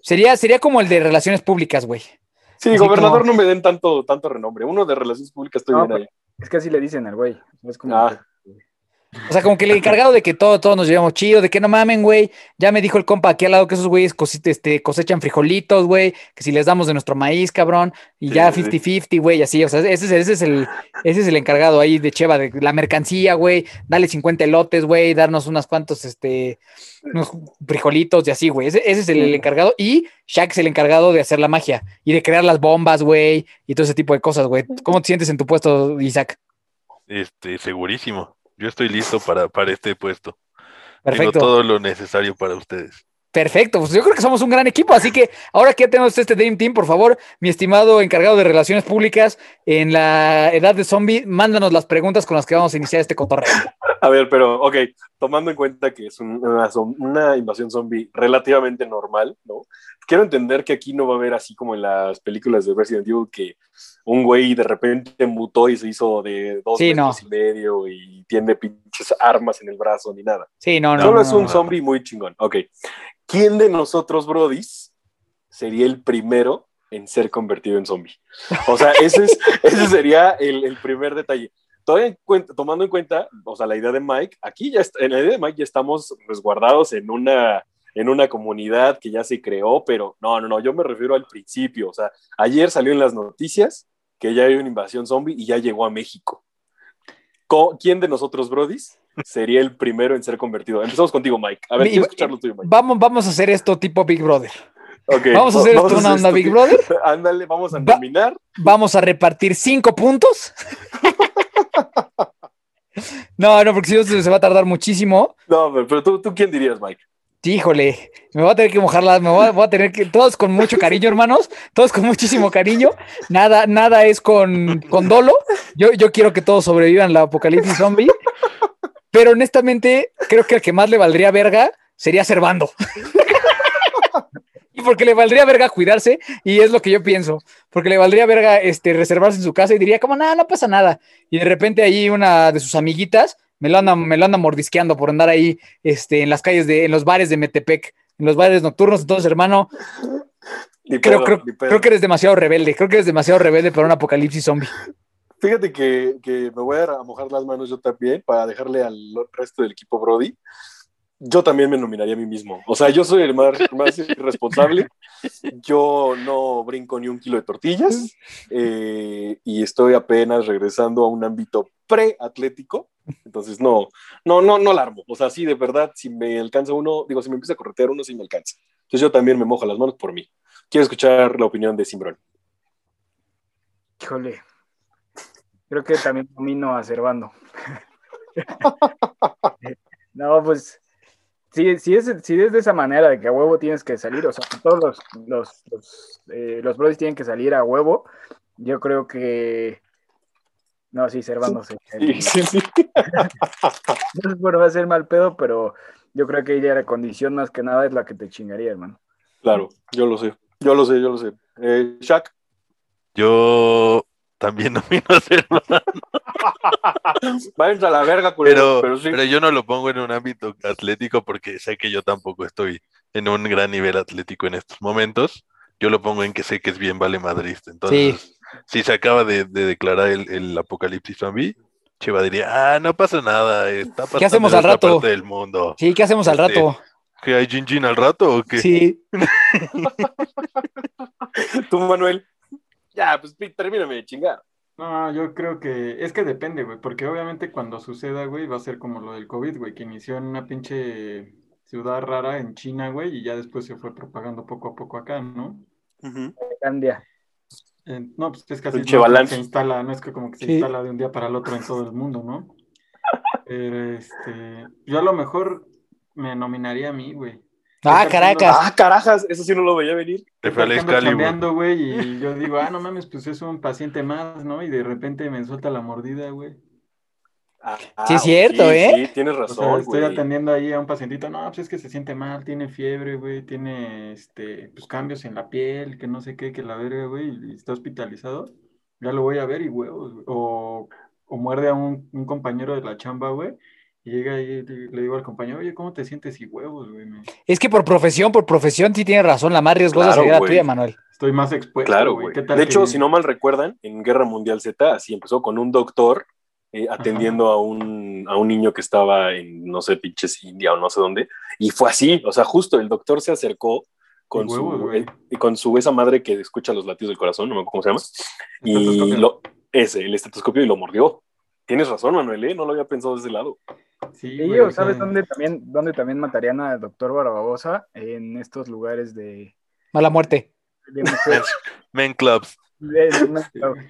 sería, sería como el de relaciones públicas, güey. Sí, Así gobernador como- no me den tanto, tanto renombre. Uno de relaciones públicas estoy No, bien ahí. Es que así le dicen al güey. Es como Ah. O sea, como que el encargado de que todo, todos nos llevemos chido, de que no mamen, güey. Ya me dijo el compa aquí al lado que esos güeyes este, cosechan frijolitos, güey. Que si les damos de nuestro maíz, cabrón. Y Sí, ya sí, 50-50, güey, así. O sea, ese es, ese, es el, ese es el encargado ahí de Cheva, de la mercancía, güey. Dale 50 elotes, güey. Darnos unas cuantos, este, unos frijolitos y así, güey. Ese, ese es el, el encargado. Y Shaq es el encargado de hacer la magia y de crear las bombas, güey. Y todo ese tipo de cosas, güey. ¿Cómo te sientes en tu puesto, Isaac? Este, segurísimo. Yo estoy listo para, para este puesto. Tengo Perfecto. todo lo necesario para ustedes. Perfecto, pues yo creo que somos un gran equipo, así que ahora que ya tenemos este Dream Team, por favor, mi estimado encargado de relaciones públicas en la edad de zombie, mándanos las preguntas con las que vamos a iniciar este cotorreo. A ver, pero, ok, tomando en cuenta que es un- una, una invasión zombie relativamente normal, ¿no? Quiero entender que aquí no va a haber así como en las películas de Resident Evil que un güey de repente mutó y se hizo de dos Sí, no. metros y medio y tiene pinches armas en el brazo ni nada. Sí, no, no. Solo no, es no, un no. zombie muy chingón. Ok. ¿Quién de nosotros, Brodis, sería el primero en ser convertido en zombie? O sea, ese, es, ese sería el, el primer detalle. Todavía en cuenta- tomando en cuenta, o sea, la idea de Mike, aquí ya está- en la idea de Mike ya estamos resguardados en una, en una comunidad que ya se creó, pero no, no, no, yo me refiero al principio. O sea, ayer salió en las noticias que ya hay una invasión zombie y ya llegó a México. Co- ¿Quién de nosotros, Brodis, sería el primero en ser convertido? Empezamos contigo, Mike. A ver, quiero escuchar lo tuyo, Mike. Vamos, vamos a hacer esto tipo Big Brother. Ok, Vamos a hacer esto una onda esto, Big. Brother. Ándale, vamos a Va- nominar. Vamos a repartir cinco puntos. No, no, porque si no se va a tardar muchísimo. No, pero, tú, tú, ¿quién dirías, Mike? Híjole, me voy a tener que mojarlas, me voy a, voy a tener que, todos con mucho cariño, hermanos, todos con muchísimo cariño, nada, nada es con, con dolo, yo, yo quiero que todos sobrevivan la apocalipsis zombie, pero honestamente creo que el que más le valdría verga sería Servando. Y porque le valdría verga cuidarse, y es lo que yo pienso, porque le valdría verga este, reservarse en su casa y diría como, nada, no pasa nada. Y de repente ahí una de sus amiguitas me lo anda, me lo anda mordisqueando por andar ahí este, en las calles de, en los bares de Metepec, en los bares nocturnos. Entonces, hermano, Ni creo, pedo, creo, creo que eres demasiado rebelde, creo que eres demasiado rebelde para un apocalipsis zombie. Fíjate que, que me voy a mojar las manos yo también para dejarle al resto del equipo Brody. Yo también me nominaría a mí mismo. O sea, yo soy el más, más irresponsable. Yo no brinco ni un kilo de tortillas eh, y estoy apenas regresando a un ámbito pre-atlético. Entonces, no, no, no, no la armo. O sea, sí, de verdad, si me alcanza uno, digo, si me empieza a corretear uno, sí me alcanza. Entonces, yo también me mojo las manos por mí. Quiero escuchar la opinión de Simbrón. Híjole. Creo que también domino a Servando. no, pues. Si, si, es, si es de esa manera de que a huevo tienes que salir, o sea, todos los, los, los, eh, los brodis tienen que salir a huevo, yo creo que. No, sí, Servando. sí. Sí, sí, sí. No es por hacer mal pedo, pero yo creo que ella la condición más que nada es la que te chingaría, hermano. Claro, yo lo sé. Yo lo sé, yo lo sé. Eh, Shaq, Yo también nomino a Servando. Váyanse a la verga, culero, Pero, pero sí. pero yo no lo pongo en un ámbito atlético porque sé que yo tampoco estoy en un gran nivel atlético en estos momentos. Yo lo pongo en que sé que es bien vale madrista. Entonces, si se acaba de, de declarar el, el apocalipsis zombie, Chiva diría, ah, no pasa nada, está pasando hacemos en al rato? parte del mundo. Sí, ¿qué hacemos al Este, rato? ¿Que hay Jin Jin al rato o qué? Sí. Tú, Manuel. Ya, pues termíname de chingar. No, yo creo que es que depende, güey, porque obviamente cuando suceda, güey, va a ser como lo del COVID, güey, que inició en una pinche ciudad rara en China, güey, y ya después se fue propagando poco a poco acá, ¿no? Candia. Eh, no, pues es Pinche no balance. se instala, no es que como que se Sí. instala de un día para el otro en todo el mundo, ¿no? Pero este, yo a lo mejor me nominaría a mí, güey. Ah, Caracas. Ah, carajas, eso sí no lo veía venir. Te fue al Excalibur. güey, y yo digo, ah, no mames, pues es un paciente más, ¿no? Y de repente me suelta la mordida, güey. Ah, Sí, es cierto, sí, ¿eh? Sí, tienes O sea, razón, estoy güey. atendiendo ahí a un pacientito, no, pues es que se siente mal, tiene fiebre, güey, tiene, este, pues cambios en la piel, que no sé qué, que la verga, güey, y está hospitalizado. Ya lo voy a ver y huevos, güey. O, o muerde a un, un compañero de la chamba, güey, y llega y le digo al compañero, oye, ¿cómo te sientes? Y huevos, güey, me- Es que por profesión, por profesión, sí tienes razón. La más riesgosa Claro, sería la tuya, Manuel. estoy más expuesto, Claro, güey. güey. ¿Qué tal De hecho, si no mal recuerdan, en Guerra Mundial Z, así empezó con un doctor eh, atendiendo a un, a un niño que estaba en, no sé, pinches India o no sé dónde, y fue así, o sea, justo el doctor se acercó con, huevos, su, eh, con su esa madre que escucha los latidos del corazón, no me acuerdo cómo se llama, y lo, ese, el estetoscopio, y lo mordió. Tienes razón, Manuel, ¿eh? no lo había pensado de ese lado. Sí, Sí, güey, o o ¿sabes dónde también, dónde también matarían al doctor Barbosa? En estos lugares de, Mala muerte. de mujeres. Men Clubs. De-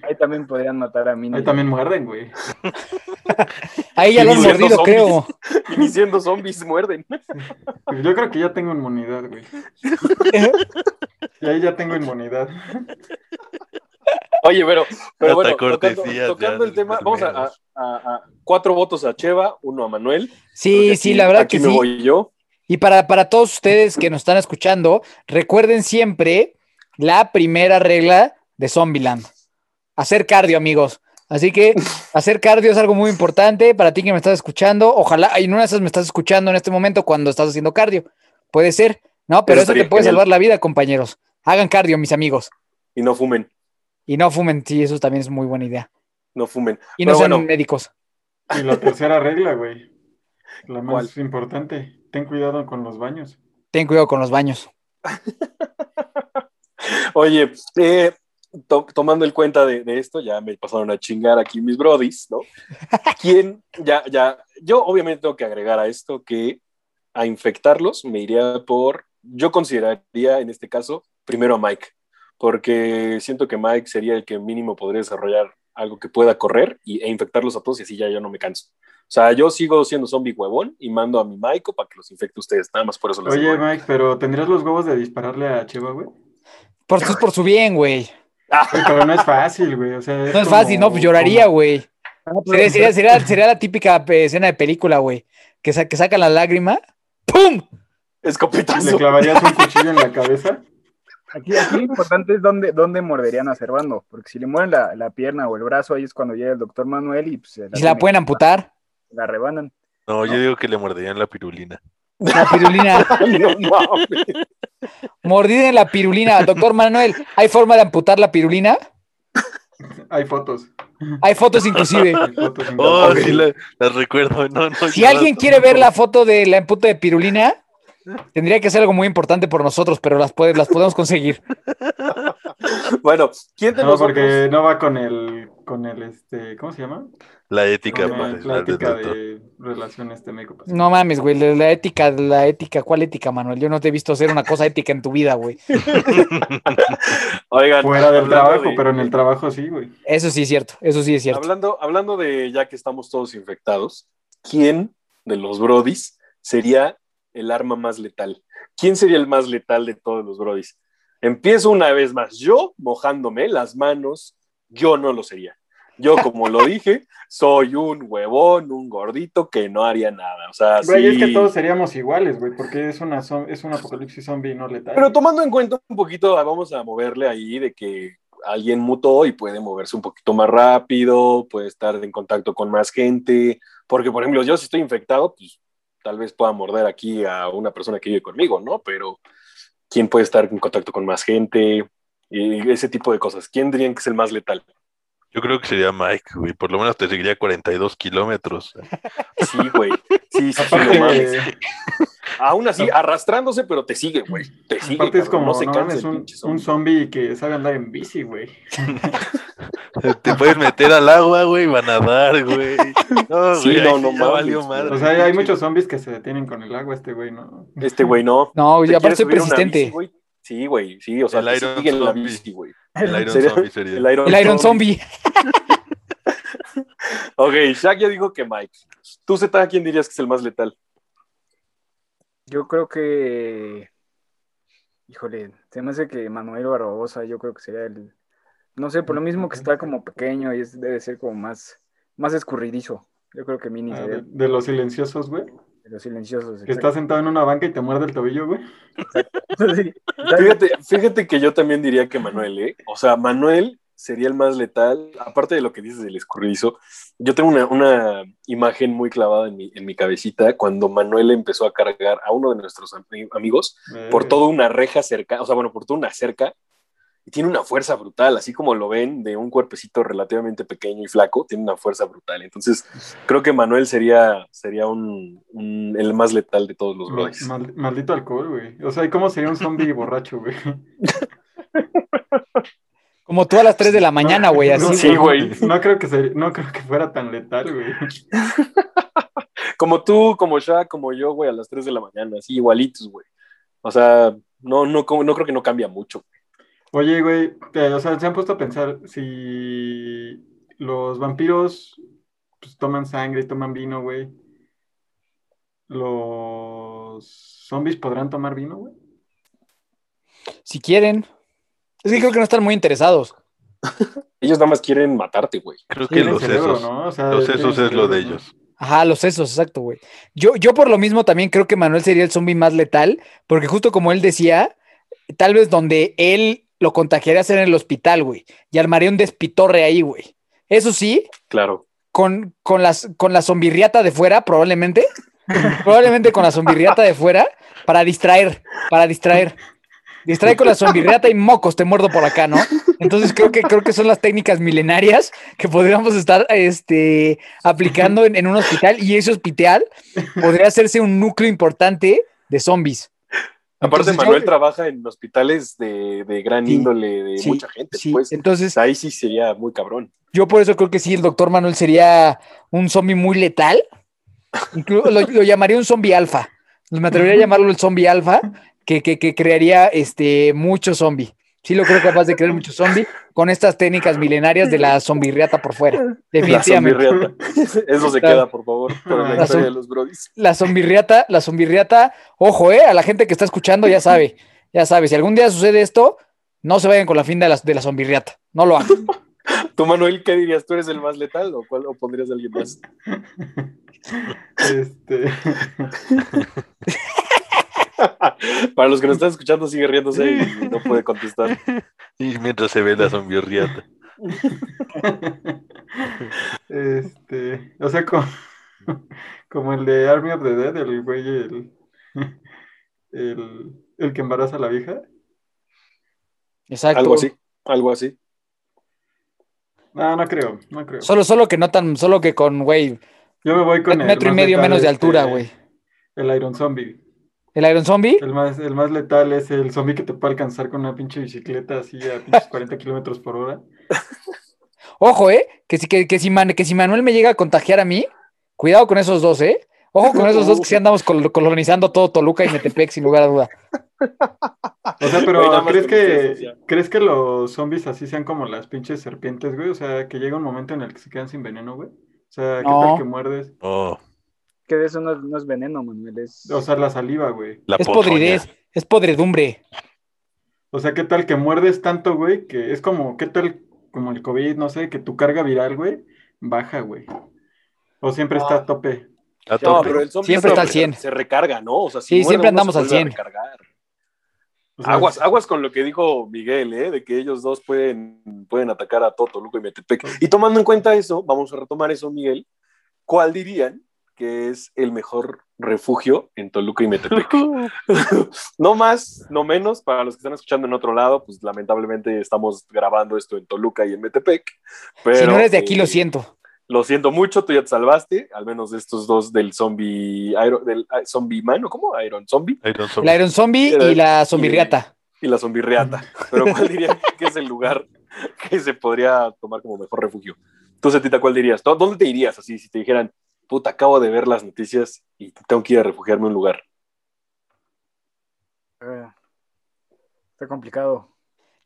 ahí también podrían matar a mí. Ahí también muerden, güey. Ahí ya lo han Iniciando mordido, zombies. creo. Y ni siendo zombies muerden. Yo creo que ya tengo inmunidad, güey. Y ahí ya tengo inmunidad. Oye, pero, pero Hasta bueno, tocando, el tema, vamos a, a- enfermeros. a- a- cuatro votos a Cheva, uno a Manuel. Sí, sí, aquí- la verdad aquí que me sí. voy yo. Y para, para todos ustedes que nos están escuchando, recuerden siempre la primera regla de Zombieland. Hacer cardio, amigos. Así que hacer cardio es algo muy importante para ti que me estás escuchando. Ojalá, y de esas me estás escuchando en este momento cuando estás haciendo cardio. Puede ser, ¿no? Pero Eso eso te puede genial. salvar la vida, compañeros. Hagan cardio, mis amigos. Y no fumen, Y no fumen, sí, eso también es muy buena idea. no fumen. Y no Pero sean bueno, médicos. Y la tercera regla, güey. La ¿Cuál? más importante. Ten cuidado con los baños. Ten cuidado con los baños. Oye, eh, to- tomando en cuenta de, de esto, ya me pasaron a chingar aquí mis brodis, ¿no? ¿Quién? Ya, ya, yo obviamente tengo que agregar a esto que a infectarlos me iría por, yo consideraría en este caso, primero a Mike, porque siento que Mike sería el que mínimo podría desarrollar algo que pueda correr y, e infectarlos a todos y así ya yo no me canso. O sea, yo sigo siendo zombie huevón y mando a mi Mike para que los infecte ustedes, nada más por eso les Oye, digo. Mike, pero ¿tendrías los huevos de dispararle a Cheva, güey? Por, es por su bien, güey. Güey, Pero no es fácil, güey. O sea, No es como- fácil, no, pues lloraría, como- güey. Sería, sería, sería, sería la típica eh, escena de película, güey. Que, sa- que sacan la lágrima. ¡Pum! ¿Le Escopetazo. clavarías un cuchillo en la cabeza? Aquí, aquí lo importante es dónde, dónde morderían a Servando, porque si le mueren la, la pierna o el brazo, ahí es cuando llega el doctor Manuel y pues, se Y la pueden amputar. la rebanan. No, yo digo que le morderían la pirulina. La pirulina. no. Mordida en la pirulina. Doctor Manuel, ¿hay forma de amputar la pirulina? Hay fotos. Hay fotos inclusive. Hay fotos Oh, sí, la- las recuerdo. No, no, Si alguien quiere ver la foto de la amputa de pirulina, tendría que ser algo muy importante por nosotros, pero las, puede- las podemos conseguir. Bueno, ¿quién de No, nosotros? porque no va con el, con el, este, ¿cómo se llama? La ética el- la ética doctor. de relaciones médico. No mames, güey. La, la ética, la ética. ¿Cuál ética, Manuel? Yo no te he visto hacer una cosa ética en tu vida, güey. Oigan, Fuera del trabajo, de- pero en el trabajo sí, güey. Eso sí es cierto. Eso sí es cierto. Hablando, hablando de ya que estamos todos infectados, ¿quién de los brodis sería el arma más letal? ¿Quién sería el más letal de todos los brodis? Empiezo una vez más. Yo, mojándome las manos, yo no lo sería. Yo, como lo dije, soy un huevón, un gordito que no haría nada. O sea, Güey, es que todos seríamos iguales, güey, porque es una es un apocalipsis zombie no letal. Pero tomando en cuenta un poquito, vamos a moverle ahí de que alguien mutó y puede moverse un poquito más rápido, puede estar en contacto con más gente, porque por ejemplo yo si estoy infectado, pues tal vez pueda morder aquí a una persona que vive conmigo, ¿no? Pero ¿quién puede estar en contacto con más gente? Y ese tipo de cosas. ¿Quién dirían que es el más letal? Yo creo que sería Mike, güey. Por lo menos te seguiría 42 kilómetros. Sí, güey. Sí, sí, sí, Aparte, no mames. Aún así, arrastrándose, pero te sigue, güey. Te sigue. aparte es cabrón, como, no se no cansa mames, el un, pinche un zombie. zombie que sabe andar en bici, güey. Te puedes meter al agua, güey, va a nadar, güey. No, Sí, güey, no, no mames, valió madre. O sea, hay- muchos zombies que se detienen con el agua, este güey, ¿no? Este güey no. No, ¿Te y aparte persistente. bici, güey? Sí, güey, sí, o sea, El Iron sigue en la Zombie. bici, güey. El Iron Sería- Zombie sería. El Iron, El Iron Zombie. Ok, Shaq ya dijo que Mike. ¿Tú, Zeta, quién dirías que es el más letal? Yo creo que. Híjole, se me hace que Manuel Barbosa, yo creo que sería el. No sé, por lo mismo que está como pequeño y es, debe ser como más, más escurridizo. Yo creo que Mini Ah, sería de, de los silenciosos, güey. de los silenciosos. Que estás sentado en una banca y te muerde el tobillo, güey. Sí. Fíjate, fíjate que yo también diría que Manuel, ¿eh? O sea, Manuel sería el más letal, aparte de lo que dices del escurridizo. Yo tengo una, una imagen muy clavada en mi, en mi cabecita cuando Manuel empezó a cargar a uno de nuestros ami- amigos por Eh, toda una reja cerca, o sea, bueno, por toda una cerca, y tiene una fuerza brutal, así como lo ven, de un cuerpecito relativamente pequeño y flaco, tiene una fuerza brutal. Entonces, creo que Manuel sería, sería un, un- el más letal de todos los brothers. mal- maldito alcohol, güey. O sea, ¿y cómo sería un zombie borracho, güey? Como tú a las 3 de la mañana, güey, así. No, Sí, güey. No creo que ser- no creo que fuera tan letal, güey. Como tú, como Shaq, como yo, güey, a las 3 de la mañana, así igualitos, güey. O sea, no, no, como- no creo que no cambia mucho. Oye, güey, te- o sea, se han puesto a pensar si los vampiros pues, toman sangre y toman vino, güey. ¿Los zombies podrán tomar vino, güey? Si quieren. Es que creo que no están muy interesados. Ellos nada más quieren matarte, güey. Creo que los cerebro, sesos. ¿no? O sea, Los sesos es lo de ellos. Ajá, los sesos, exacto, güey. Yo, yo por lo mismo también creo que Manuel sería el zombie más letal, porque justo como él decía, tal vez donde él lo contagiaría ser en el hospital, güey, y armaría un despitorre ahí, güey. Eso sí, Claro. con, con, las, con la zombirriata de fuera, probablemente. probablemente con la zombirriata de fuera, para distraer, para distraer. Distrae con la zombirriata y mocos, te muerdo por acá, ¿no? Entonces creo que, creo que son las técnicas milenarias que podríamos estar este, aplicando en, en un hospital y ese hospital podría hacerse un núcleo importante de zombies. Aparte, Entonces, yo- Manuel trabaja en hospitales de, de gran Sí, índole de sí, mucha gente, sí, pues. entonces Ahí sí sería muy cabrón. yo por eso creo que sí, el doctor Manuel sería un zombie muy letal. Inclu- lo, lo llamaría un zombie alfa. Me atrevería a llamarlo el zombie alfa, que, que, que crearía este, mucho zombie. Sí lo creo capaz de crear mucho zombie con estas técnicas milenarias de la zombirriata por fuera. La Definitivamente. zombirriata. Eso se queda, por favor, para la La historia zom- de los brodis. La zombirriata, la zombirriata, ojo, eh, a la gente que está escuchando ya sabe, ya sabe, si algún día sucede esto, no se vayan con la fin de la, de la zombirriata, no lo hagan. ¿Tú, Manuel, qué dirías? ¿Tú eres el más letal o, cuál, o pondrías a alguien más? Este, Para los que nos están escuchando, sigue riéndose y no puede contestar. Y mientras se ve la zombirriata. este, o sea, como, como el de Army of the Dead, el güey, el, el, el que embaraza a la vieja. Exacto. Algo así, algo así. No, no creo, no creo. Solo, solo que no tan, solo que con, güey, Yo me voy con el metro y medio menos de este, altura, güey. El Iron Zombie. ¿El Iron Zombie? El más, el más letal es el zombie que te puede alcanzar con una pinche bicicleta así a pinches 40 kilómetros por hora. Ojo, eh, que si, que, que si Man- que si Manuel me llega a contagiar a mí, cuidado con esos dos, eh. Ojo con esos dos que sí andamos col- colonizando todo Toluca y Metepec, sin lugar a duda. O sea, pero más ¿crees ustedes, que. ¿crees que los zombies así sean como las pinches serpientes, güey? O sea, que llega un momento en el que se quedan sin veneno, güey. O sea, ¿qué No. tal que muerdes? Oh, Que de eso no, es- no es veneno, Manuel. Es... O sea, la saliva, güey. la Es podridez, es podredumbre. O sea, ¿qué tal que muerdes tanto, güey? Que es como, ¿qué tal como el COVID, no sé, que tu carga viral, güey, baja, güey? O siempre está a tope. A No, tope. pero el zombie Siempre se- está al 100. Se recarga, ¿no? O sea, si Sí, siempre andamos al vuelve a 100. recargar. O sea, Aguas, aguas con lo que dijo Miguel, ¿eh? de que ellos dos pueden, pueden atacar a Toto, Luco y Metepec. Y tomando en cuenta eso, vamos a retomar eso, Miguel. ¿Cuál dirían que es el mejor refugio en Toluca y Metepec? no más, no menos, para los que están escuchando en otro lado, pues lamentablemente estamos grabando esto en Toluca y en Metepec. Pero, si no eres de aquí, lo eh, siento. Lo siento mucho, tú ya te salvaste, al menos de estos dos del zombie, Iron- del ah, zombie man, ¿o cómo? Iron Zombie Iron Zombie. La Iron Zombie y la Zombirriata. y la zombirreata. Pero ¿cuál dirían que es el lugar que se podría tomar como mejor refugio? Tú, Setita, ¿cuál dirías? ¿Dó- ¿Dónde te irías así si te dijeran, puta, acabo de ver las noticias y tengo que ir a refugiarme a un lugar? Eh, está complicado.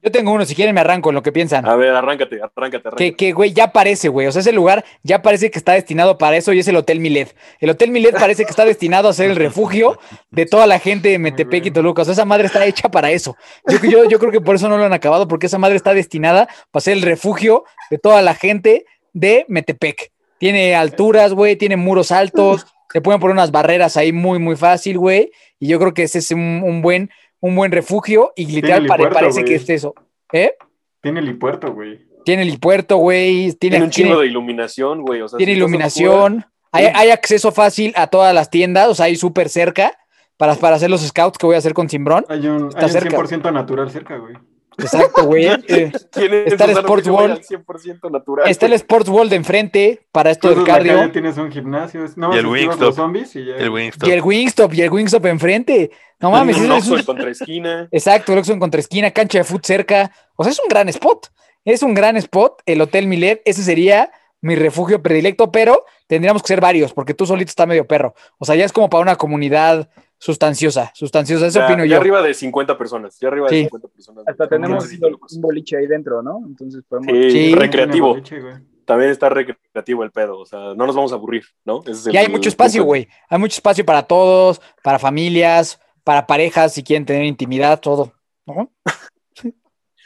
Yo tengo uno, si quieren me arranco en lo que piensan. A ver, arráncate, arráncate, Que, arráncate. que, güey, ya parece, güey. O sea, ese lugar ya parece que está destinado para eso y es el Hotel Milet. El Hotel Milet parece que está destinado a ser el refugio de toda la gente de Metepec y Toluca. O sea, esa madre está hecha para eso. Yo, yo, yo creo que por eso no lo han acabado, porque esa madre está destinada para ser el refugio de toda la gente de Metepec. Tiene alturas, güey, tiene muros altos, se pueden poner unas barreras ahí muy, muy fácil, güey. Y yo creo que ese es un, un buen, un buen refugio y literal pare- helipuerto, parece que güey. es eso. ¿Eh? Tiene helipuerto, güey. Tiene el puerto, güey. Tiene, Tiene un tiene- chingo de iluminación, güey. O sea, tiene si iluminación. Hay, hay acceso fácil a todas las tiendas, o sea, hay súper cerca para, para hacer los scouts que voy a hacer con Simbrón. Hay un, Está hay un cerca. 100% natural cerca, güey. Exacto, güey. Eh, Está el Sports al 100% natural. está el Sports World de enfrente para esto del cardio. tienes un gimnasio. es- No Y el Wingstop. los zombies y ya. El Wingstop. Y el Wingstop, y el Wingstop enfrente. No mames, un eso es Oxxo en contraesquina. Exacto, el Oxxo en contraesquina, cancha de foot cerca. O sea, es un gran spot. Es un gran spot, el Hotel Milet. Ese sería mi refugio predilecto, pero tendríamos que ser varios, porque tú solito está medio perro. O sea, ya es como para una comunidad sustanciosa, sustanciosa. Eso Ya, opino ya yo. arriba de 50 personas. Ya arriba Sí. de 50 personas. Hasta tenemos Sí, sí, un boliche ahí dentro, ¿no? Entonces podemos. Sí, Sí. recreativo. Boliche. También está recreativo el pedo. O sea, no nos vamos a aburrir, ¿no? Ese es el- Y hay mucho espacio, güey. Hay mucho espacio para todos, para familias, para parejas, si quieren tener intimidad, todo. ¿no?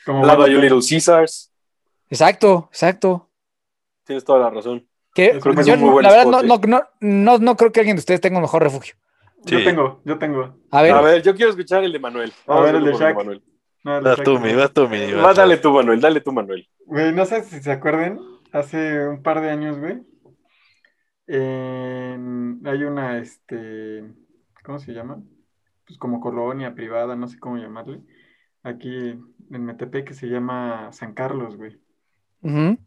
Como Al lado hay bueno, un Little Caesars. Exacto, exacto. Tienes toda la razón. Que Creo que es yo, un muy buen la verdad, spot, no, ¿eh? no, no, no, no creo que alguien de ustedes tenga un mejor refugio. Yo tengo, yo tengo. A ver, A ver, yo quiero escuchar el de Manuel. A ver, el de Shaq. Manuel. No, el Vas Shaq, tú, mi, vas tú, mi. Va, vas. dale tú, Manuel. Dale tú, Manuel. Güey, no sé si se acuerden, hace un par de años, güey, en- hay una, este, ¿cómo se llama? Pues como colonia privada, no sé cómo llamarle, aquí en Metepec que se llama San Carlos, güey. ujú,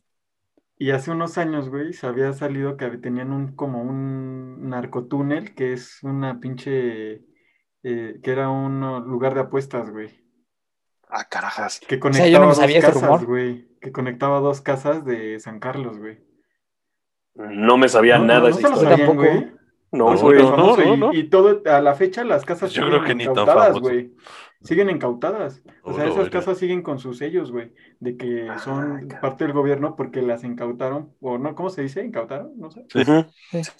Y hace unos años, güey, se había salido que tenían un, como un narcotúnel, que es una pinche, eh, que era un lugar de apuestas, güey. Ah, carajas. Que sea, yo conectaba no me dos sabía casas, rumor. güey. Que conectaba dos casas de San Carlos, güey. No me sabía No, nada no, no se lo historia. sabían, Tampoco. güey. No, No, güey. no, y- no. Y, todo, a la fecha las casas Yo siguen creo que ni tan güey. Siguen incautadas. O sea, Oh, esas no, casas siguen con sus sellos, güey. De que Ah, son parte del gobierno porque las incautaron. O no, ¿cómo se dice? ¿Incautaron? No sé. Ujú.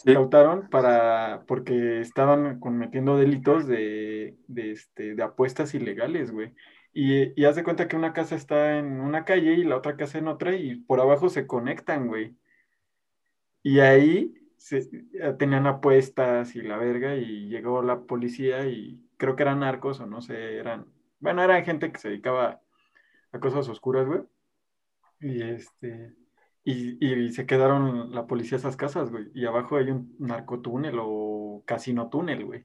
Incautaron para, porque estaban cometiendo delitos de, de, este, de apuestas ilegales, güey. Y, y haz de cuenta que una casa está en una calle y la otra casa en otra y por abajo se conectan, güey. Y ahí se- tenían apuestas y la verga y llegó la policía y creo que eran narcos o no sé, eran, bueno, eran gente que se dedicaba a cosas oscuras, güey. Y este, y, y se quedaron la policía esas casas, güey. Y abajo hay un narcotúnel o casino túnel, güey.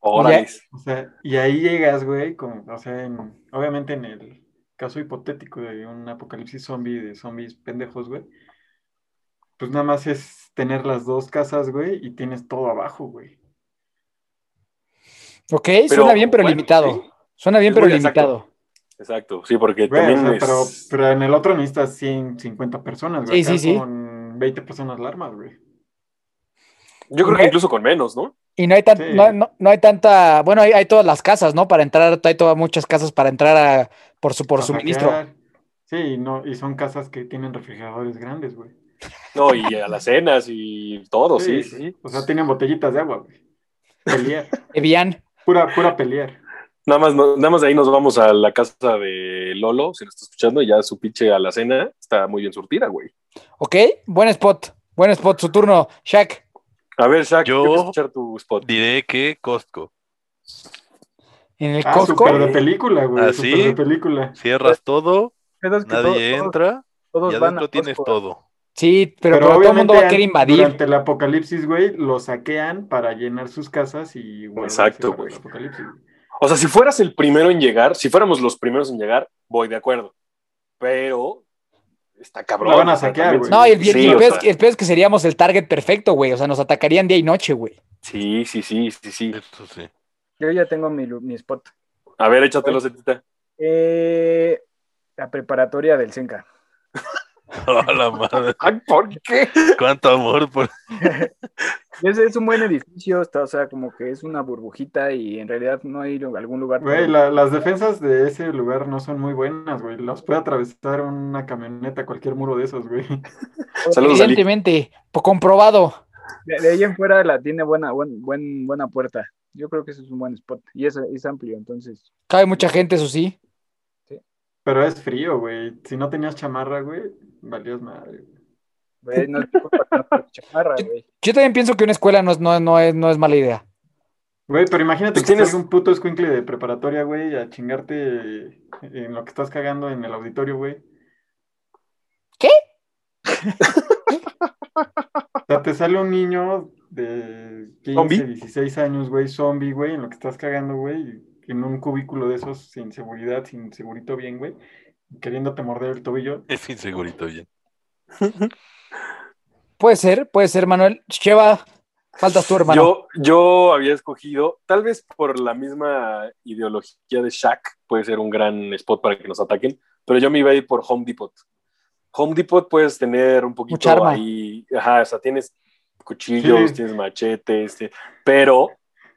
Órale. O sea, y ahí llegas, güey, con, o sea, en- obviamente en el caso hipotético de un apocalipsis zombie, de zombies pendejos, güey, pues nada más es tener las dos casas, güey, y tienes todo abajo, güey. Ok, Pero, suena bien, pero bueno, limitado. sí. Suena bien, Es pero exacto. limitado. Exacto, sí, porque o también sea, es... pero, pero en el otro necesitas 150 personas, güey. Sí, sí. Con 20 personas la armas, güey. Yo creo que incluso con menos, ¿no? Y no hay, tan, Sí. no, no- no hay tanta, bueno, hay, hay todas las casas, ¿no? Para entrar, hay todas muchas casas para entrar a, por, su, por Para suministro. saquear. Sí, y no, y son casas que tienen refrigeradores grandes, güey. No, y a las cenas y todo, sí, sí. sí. O sea, tienen botellitas de agua, güey. Evian. Pura, pura pelear. Nada más, no- nada más de ahí nos vamos a la casa de Lolo, si nos está escuchando, y ya su pinche alacena está muy bien surtida, güey. Ok, buen spot. Buen spot, su turno. Shaq. A ver, Shaq, Yo- escuchar tu spot. Diré que Costco. en el Ah, Costco. súper de película, güey. ¿Ah, súper sí? de película. Cierras todo, Pero es que nadie todos- todos- entra todos y van adentro a tienes Costco. todo. Sí, pero, Pero, pero todo el mundo va a querer invadir. durante el apocalipsis, güey, lo saquean para llenar sus casas y guardarse Exacto, güey. apocalipsis. O sea, si fueras el primero en llegar, si fuéramos los primeros en llegar, voy de acuerdo. Pero está cabrón. La van a saquear, güey. No, y el, Sí, o peor es sea, que- el peor es que seríamos el target perfecto, güey. O sea, nos atacarían día y noche, güey. Sí, sí, sí, sí, sí. Eso sí. Yo ya tengo mi, mi spot. A ver, échatelo, Zetita. Eh, la preparatoria del Senca. A la madre. Ay, ¿por qué? Cuánto amor por. Es, es un buen edificio, está, o sea, como que es una burbujita y en realidad no hay algún lugar. Güey, la- las defensas de ese lugar no son muy buenas, güey. Los puede atravesar una camioneta, cualquier muro de esos, güey. Saludos. Evidentemente, comprobado. De, de ahí en fuera la tiene buena, buen, buen, buena puerta. Yo creo que ese es un buen spot. Y es, es amplio, entonces. Cabe mucha gente, eso sí. Pero es frío, güey. Si no tenías chamarra, güey, valías madre. güey, no es culpa que no chamarra, güey. Yo también pienso que una escuela no es, no, no es, no es mala idea. Güey, pero imagínate Pues que tienes- un puto escuincle de preparatoria, güey, a chingarte en lo que estás cagando en el auditorio, güey. ¿Qué? O sea, te sale un niño de 15, ¿Zombie? 16 años, güey, zombie, güey, en lo que estás cagando, güey, en un cubículo de esos sin seguridad, sin segurito bien, güey, queriéndote morder el tobillo. Es insegurito bien. Puede ser, puede ser, Manuel. Cheva, faltas tú, hermano. Yo, yo había escogido, tal vez por la misma ideología de Shaq, puede ser un gran spot para que nos ataquen, pero yo me iba a ir por Home Depot. Home Depot puedes tener un poquito Mucha arma. ahí, ajá, o sea, tienes cuchillos, Sí. tienes machetes, te- pero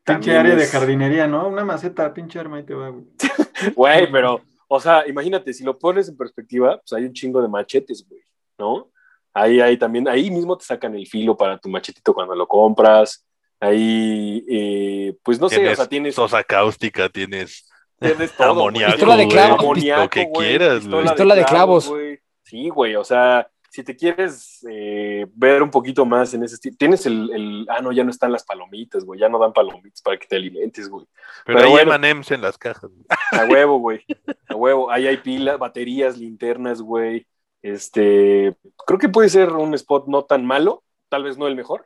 Pinche área de es- jardinería, ¿no? Una maceta, pinche arma, ahí te va, güey. Güey, pero, o sea, imagínate, si lo pones en perspectiva, pues hay un chingo de machetes, güey, ¿no? Ahí, ahí también, ahí mismo te sacan el filo para tu machetito cuando lo compras. Ahí, eh, pues no sé, o sea, tienes, sosa cáustica, tienes tienes todo, güey. amoníaco, Pistola de güey, clavos, Amoníaco, lo que güey, quieras, güey. Pistola de clavos. güey. Sí, güey, o sea, si te quieres eh, ver un poquito más en ese estilo, tienes el, el- ah, no, ya no están las palomitas, güey, ya no dan palomitas para que te alimentes, güey. Pero, Pero hay bueno. M&M's en las cajas. güey. A huevo, güey, a huevo, ahí hay pilas, baterías, linternas, güey. Este, creo que puede ser un spot no tan malo, tal vez no el mejor,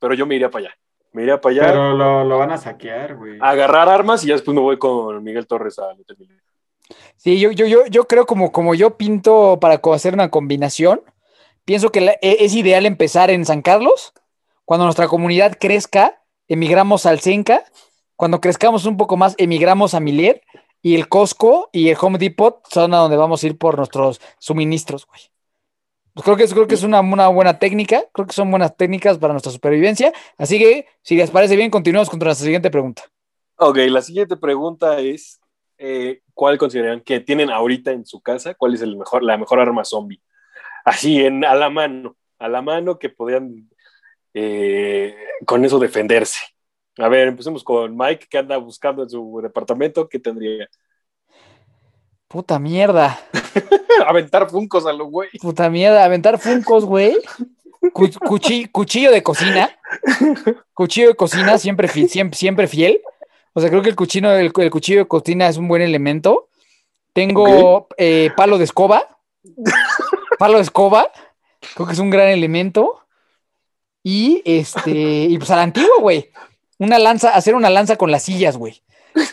pero yo me iría para allá. Me iría para allá, Pero lo, lo van a saquear, güey. a agarrar armas y ya después me voy con Miguel Torres a. Sí, yo, yo, yo, yo creo como, como yo pinto para hacer una combinación, pienso que e- es ideal empezar en San Carlos. Cuando nuestra comunidad crezca, emigramos al Senca. Cuando crezcamos un poco más, emigramos a Milet. Y el Costco y el Home Depot son a donde vamos a ir por nuestros suministros, güey. Pues creo que es, creo que es una, una buena técnica. Creo que son buenas técnicas para nuestra supervivencia. Así que, si les parece bien, continuamos con nuestra siguiente pregunta. Ok, la siguiente pregunta es, eh, ¿cuál consideran que tienen ahorita en su casa? ¿Cuál es el mejor, la mejor arma zombie? Así, en, a la mano, a la mano que podían eh, con eso defenderse. A ver, empecemos con Mike, que anda buscando en su departamento, ¿qué tendría? Puta mierda. Aventar funcos a los güey. Puta mierda, aventar funcos, güey. Cu- cuchi- cuchillo de cocina. Cuchillo de cocina, siempre, fi- siempre, siempre fiel. O sea, creo que el, cuchillo, el, el cuchillo de cocina es un buen elemento. Tengo eh, palo de escoba. Palo de escoba. Creo que es un gran elemento. Y este, y pues a la antigua, güey. Una lanza, hacer una lanza con las sillas, güey.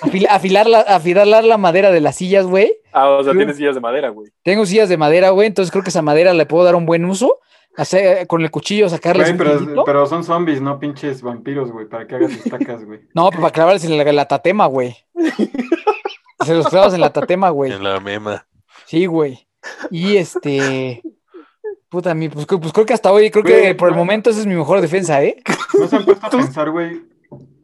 Afil- afilar, la, afilar la madera de las sillas, güey. Ah, o sea, tienes sillas de madera, güey. Tengo sillas de madera, güey, entonces creo que esa madera le puedo dar un buen uso. Hacer, con el cuchillo sacarles Güey, pero, pero son zombies, no pinches vampiros, güey, para que hagas estacas, güey. No, pues para clavarles en la, la tatema, güey. Se los clavas en la tatema, güey. En la mema. Sí, güey. Y este. Puta, mi, pues, pues creo que hasta hoy, creo Güey, que por el momento esa es mi mejor defensa, ¿eh? ¿No se han puesto a pensar, güey,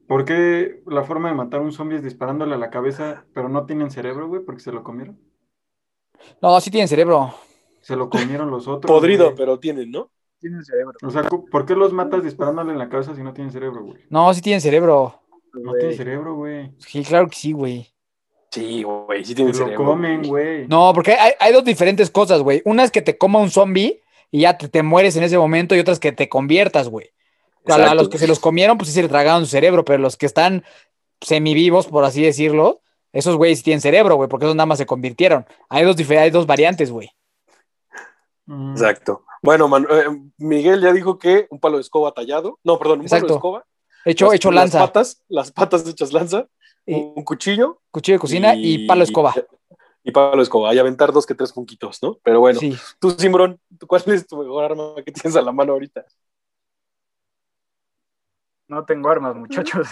por qué la forma de matar a un zombie es disparándole a la cabeza, pero no tienen cerebro, güey, porque se lo comieron? No, sí tienen cerebro. Se lo comieron los otros. Podrido, güey. pero tienen, ¿no? Tiene cerebro. O sea, ¿por qué los matas disparándole en la cabeza si no tienen cerebro, güey? No, sí tienen cerebro. No güey. tienen cerebro, güey. Sí, claro que sí, güey. Sí, güey, sí lo cerebro. comen, güey. No, porque hay, hay dos diferentes cosas, güey. Una es que te coma un zombie y ya te, te mueres en ese momento, y otra es que te conviertas, güey. A, a los que se los comieron, pues sí se le tragaron su cerebro, pero los que están semivivos, por así decirlo, Esos güeyes sí tienen cerebro, güey, porque esos nada más se convirtieron. Hay dos, hay dos variantes, güey. Mm, Exacto. Bueno, Manu- eh, Miguel ya dijo que un palo de escoba tallado. No, perdón, un palo de escoba. Hecho, las- hecho las lanza, patas, las patas hechas lanza, un cuchillo. cuchillo de cocina y, palo escoba. Y palo de escoba. Y aventar dos que tres junquitos, ¿no? Pero bueno, Sí. tú, Simbrón, ¿cuál es tu mejor arma que tienes a la mano ahorita? No tengo armas, muchachos.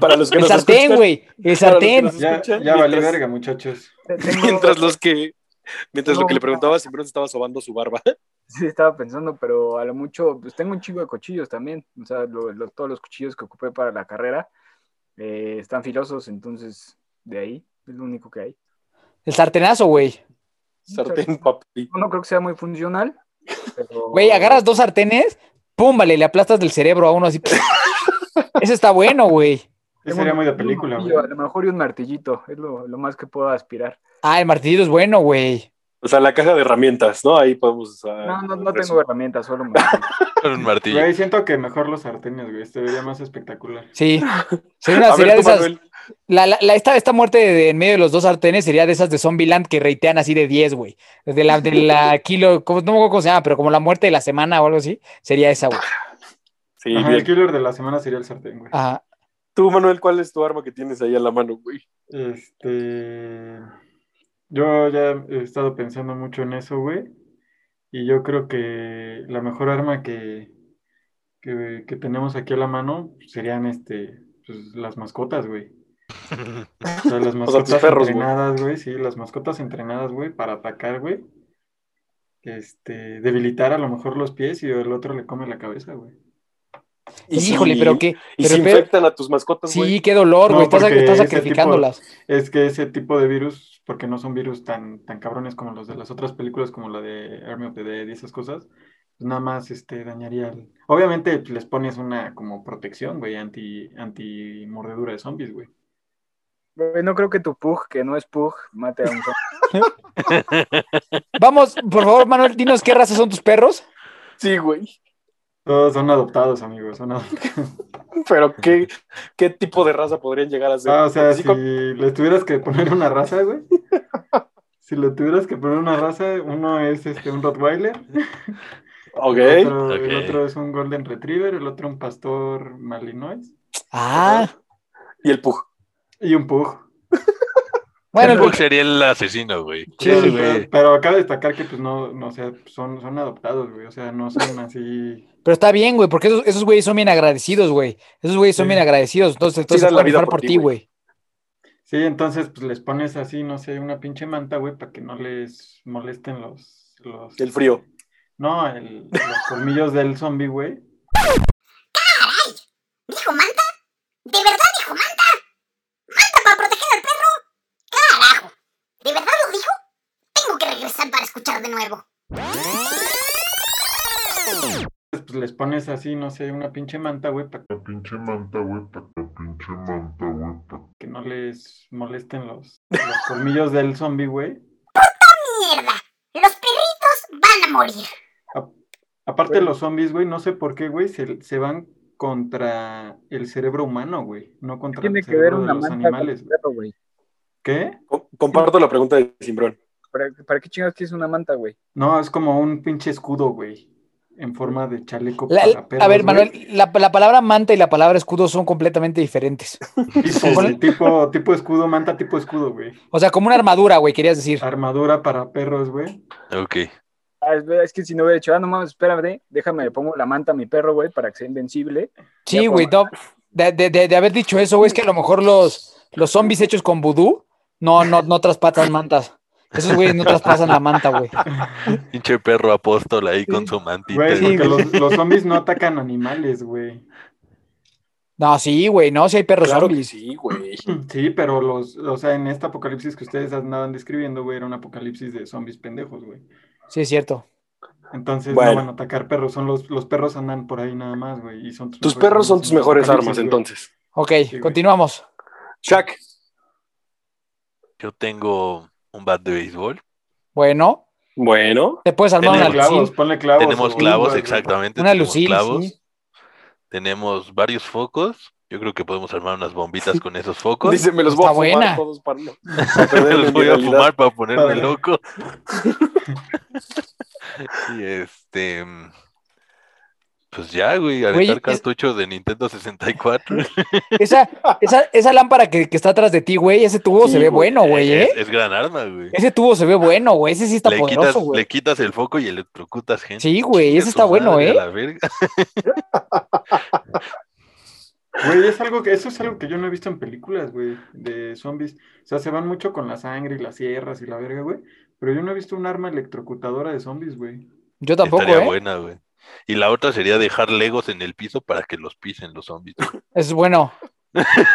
Para los que El nos sartén, escuchan, güey. El sartén. Ya, ya vale verga, muchachos. Tengo- Mientras los que, mientras lo que le preguntaba, Simbrón estaba sobando su barba. Sí, estaba pensando, pero a lo mucho, pues tengo un chingo de cuchillos también. O sea, lo- lo- todos los cuchillos que ocupé para la carrera eh, están filosos, entonces de ahí es lo único que hay. El sartenazo, güey. Sartén, papi. No creo que sea muy funcional. pero- Güey, agarras dos sartenes, pum, vale, le aplastas del cerebro a uno así. Ese está bueno, güey. Ese Tengo sería muy de película, güey. A lo mejor y un martillito, es lo, lo más que puedo aspirar. Ah, el martillito es bueno, güey. O sea, la caja de herramientas, ¿no? Ahí podemos. ah, No, no, no tengo herramientas, solo un martillo. Un martillo. Güey, siento que mejor los sartenes, güey. Este vería más espectacular. Sí. Sería una A ver, sería de esas. La, la- la- esta, esta muerte de, de en medio de los dos sartenes sería de esas de Zombieland que reitean así de 10, güey. De la, de la kilo, ¿cómo- no me acuerdo cómo se llama, pero como la muerte de la semana o algo así, sería esa, güey. Sí, Ajá, bien. el killer de la semana sería el sartén, güey. Ajá. Tú, Manuel, ¿cuál es tu arma que tienes ahí a la mano, güey? Este. Yo ya he estado pensando mucho en eso, güey. Y yo creo que la mejor arma que, que, que tenemos aquí a la mano serían este, pues, las mascotas, güey. O sea, las mascotas perros, entrenadas, güey. Sí, las mascotas entrenadas, güey, para atacar, güey. Este, debilitar a lo mejor los pies y el otro le come la cabeza, güey. Híjole, pero qué. Y pero- pero- infectan a tus mascotas, güey. sí, qué dolor, No, güey. Estás, sacrificándolas. Es que ese tipo de virus, porque no son virus tan, tan cabrones como los de las otras películas, como la de Army of the Dead y esas cosas, pues nada más este, dañaría el... Obviamente pues, les pones una como protección, güey, anti, anti mordedura de zombies, güey. Güey, no creo que tu pug, que no es pug, mate a un zombie. Vamos, por favor, Manuel, dinos qué raza son tus perros. Sí, güey. Todos son adoptados, amigos, son adoptados. Pero ¿qué, ¿qué tipo de raza podrían llegar a ser? Ah, o sea, si le tuvieras que poner una raza, güey. Si le tuvieras que poner una raza, uno es este, un Rottweiler, Ok. el otro, el Ok. otro es un Golden Retriever, el otro un Pastor Malinois Ah, Y el Pug. y un Pug. Bueno, El Hulk sería el asesino, güey. Sí, Sí, güey. pero, pero acaba de destacar que pues no, no o sea, son, son adoptados, güey. O sea, no son así. pero está bien, güey, porque esos, esos güeyes son bien agradecidos, güey. Esos güeyes son Sí. bien agradecidos. Entonces, entonces dan la vida por por ti, güey. Sí, entonces pues les pones así, no sé, una pinche manta, güey, para que no les molesten los, los El frío. No, el- los colmillos del zombie, güey. ¿Dijo manta? ¿De verdad dijo manta? ¿Manta para proteger al perro? ¡Carajo! ¿De verdad lo dijo? Tengo que regresar para escuchar de nuevo. Pues les pones así, no sé, una pinche manta, güey, para La pinche manta, güey, pa' la pinche manta, güey, pa' que no les molesten los, los colmillos del zombie, güey. ¡Mierda! Los perritos van a morir. Aparte de los zombies, güey, no sé por qué, güey, se, se van contra el cerebro humano, güey, no contra Tiene el que ver cerebro de una los manta con animales. el perro, güey. ¿Qué? Com- Comparto la pregunta de Simbrón. ¿Para, ¿Para qué chingados quieres una manta, güey? No, es como un pinche escudo, güey, en forma de chaleco La- para perros, a ver. Manuel, la, la palabra manta y la palabra escudo son completamente diferentes. Tipo, tipo, tipo escudo, manta tipo escudo, güey. O sea, como una armadura, güey, querías decir. Armadura para perros, güey. Ok. Ah, es, es que si no hubiera dicho, ah, no mames, espérame, déjame, le pongo la manta a mi perro, güey, para que sea invencible. Sí, güey, no, de, de- de- de haber dicho eso, güey, es que a lo mejor los, los zombies hechos con vudú no, no, no traspasan mantas. Esos güeyes no traspasan la manta, güey. Pinche perro apóstol ahí con su mantita. Güey, Sí, porque güey. los, los zombies no atacan animales, güey. No, sí, güey, no, si hay perros Claro que zombies. sí, güey. Sí, pero los, o sea, en este apocalipsis que ustedes andaban describiendo, güey, era un apocalipsis de zombies pendejos, güey. Sí, es cierto. Entonces Bueno. no van a atacar perros, son los, los perros andan por ahí nada más, güey. Y son Tus perros son tus el mejores armas, güey. entonces. Ok, continuamos. Shaq. Yo tengo un bat de béisbol. Bueno, Bueno. te puedes armar una Tenemos clavos, ponle clavos. Tenemos clavos, exactamente. Una tenemos lucil, clavos. sí. Tenemos varios focos. Yo creo que podemos armar unas bombitas con esos focos. Dice, me los voy Está a fumar buena. todos para no perderme los voy a fumar para ponerme loco. y este. Pues ya, güey, aventar es- cartuchos de Nintendo 64. Esa, esa, esa lámpara que, que está atrás de ti, güey, ese tubo Sí, se ve güey. bueno, güey, ¿eh? Es, es gran arma, güey. Ese tubo se ve bueno, güey. Ese sí está Le quitas, poderoso, güey. le quitas el foco y electrocutas gente. Sí, güey, ese está bueno, ¿eh? la verga. Güey, es algo que, eso es algo que yo no he visto en películas, güey, de zombies. O sea, se van mucho con la sangre y las sierras y la verga, güey. Pero yo no he visto un arma electrocutadora de zombies, güey. Yo tampoco, Estaría ¿eh? buena, güey. Y la otra sería dejar legos en el piso para que los pisen los zombies. Es bueno.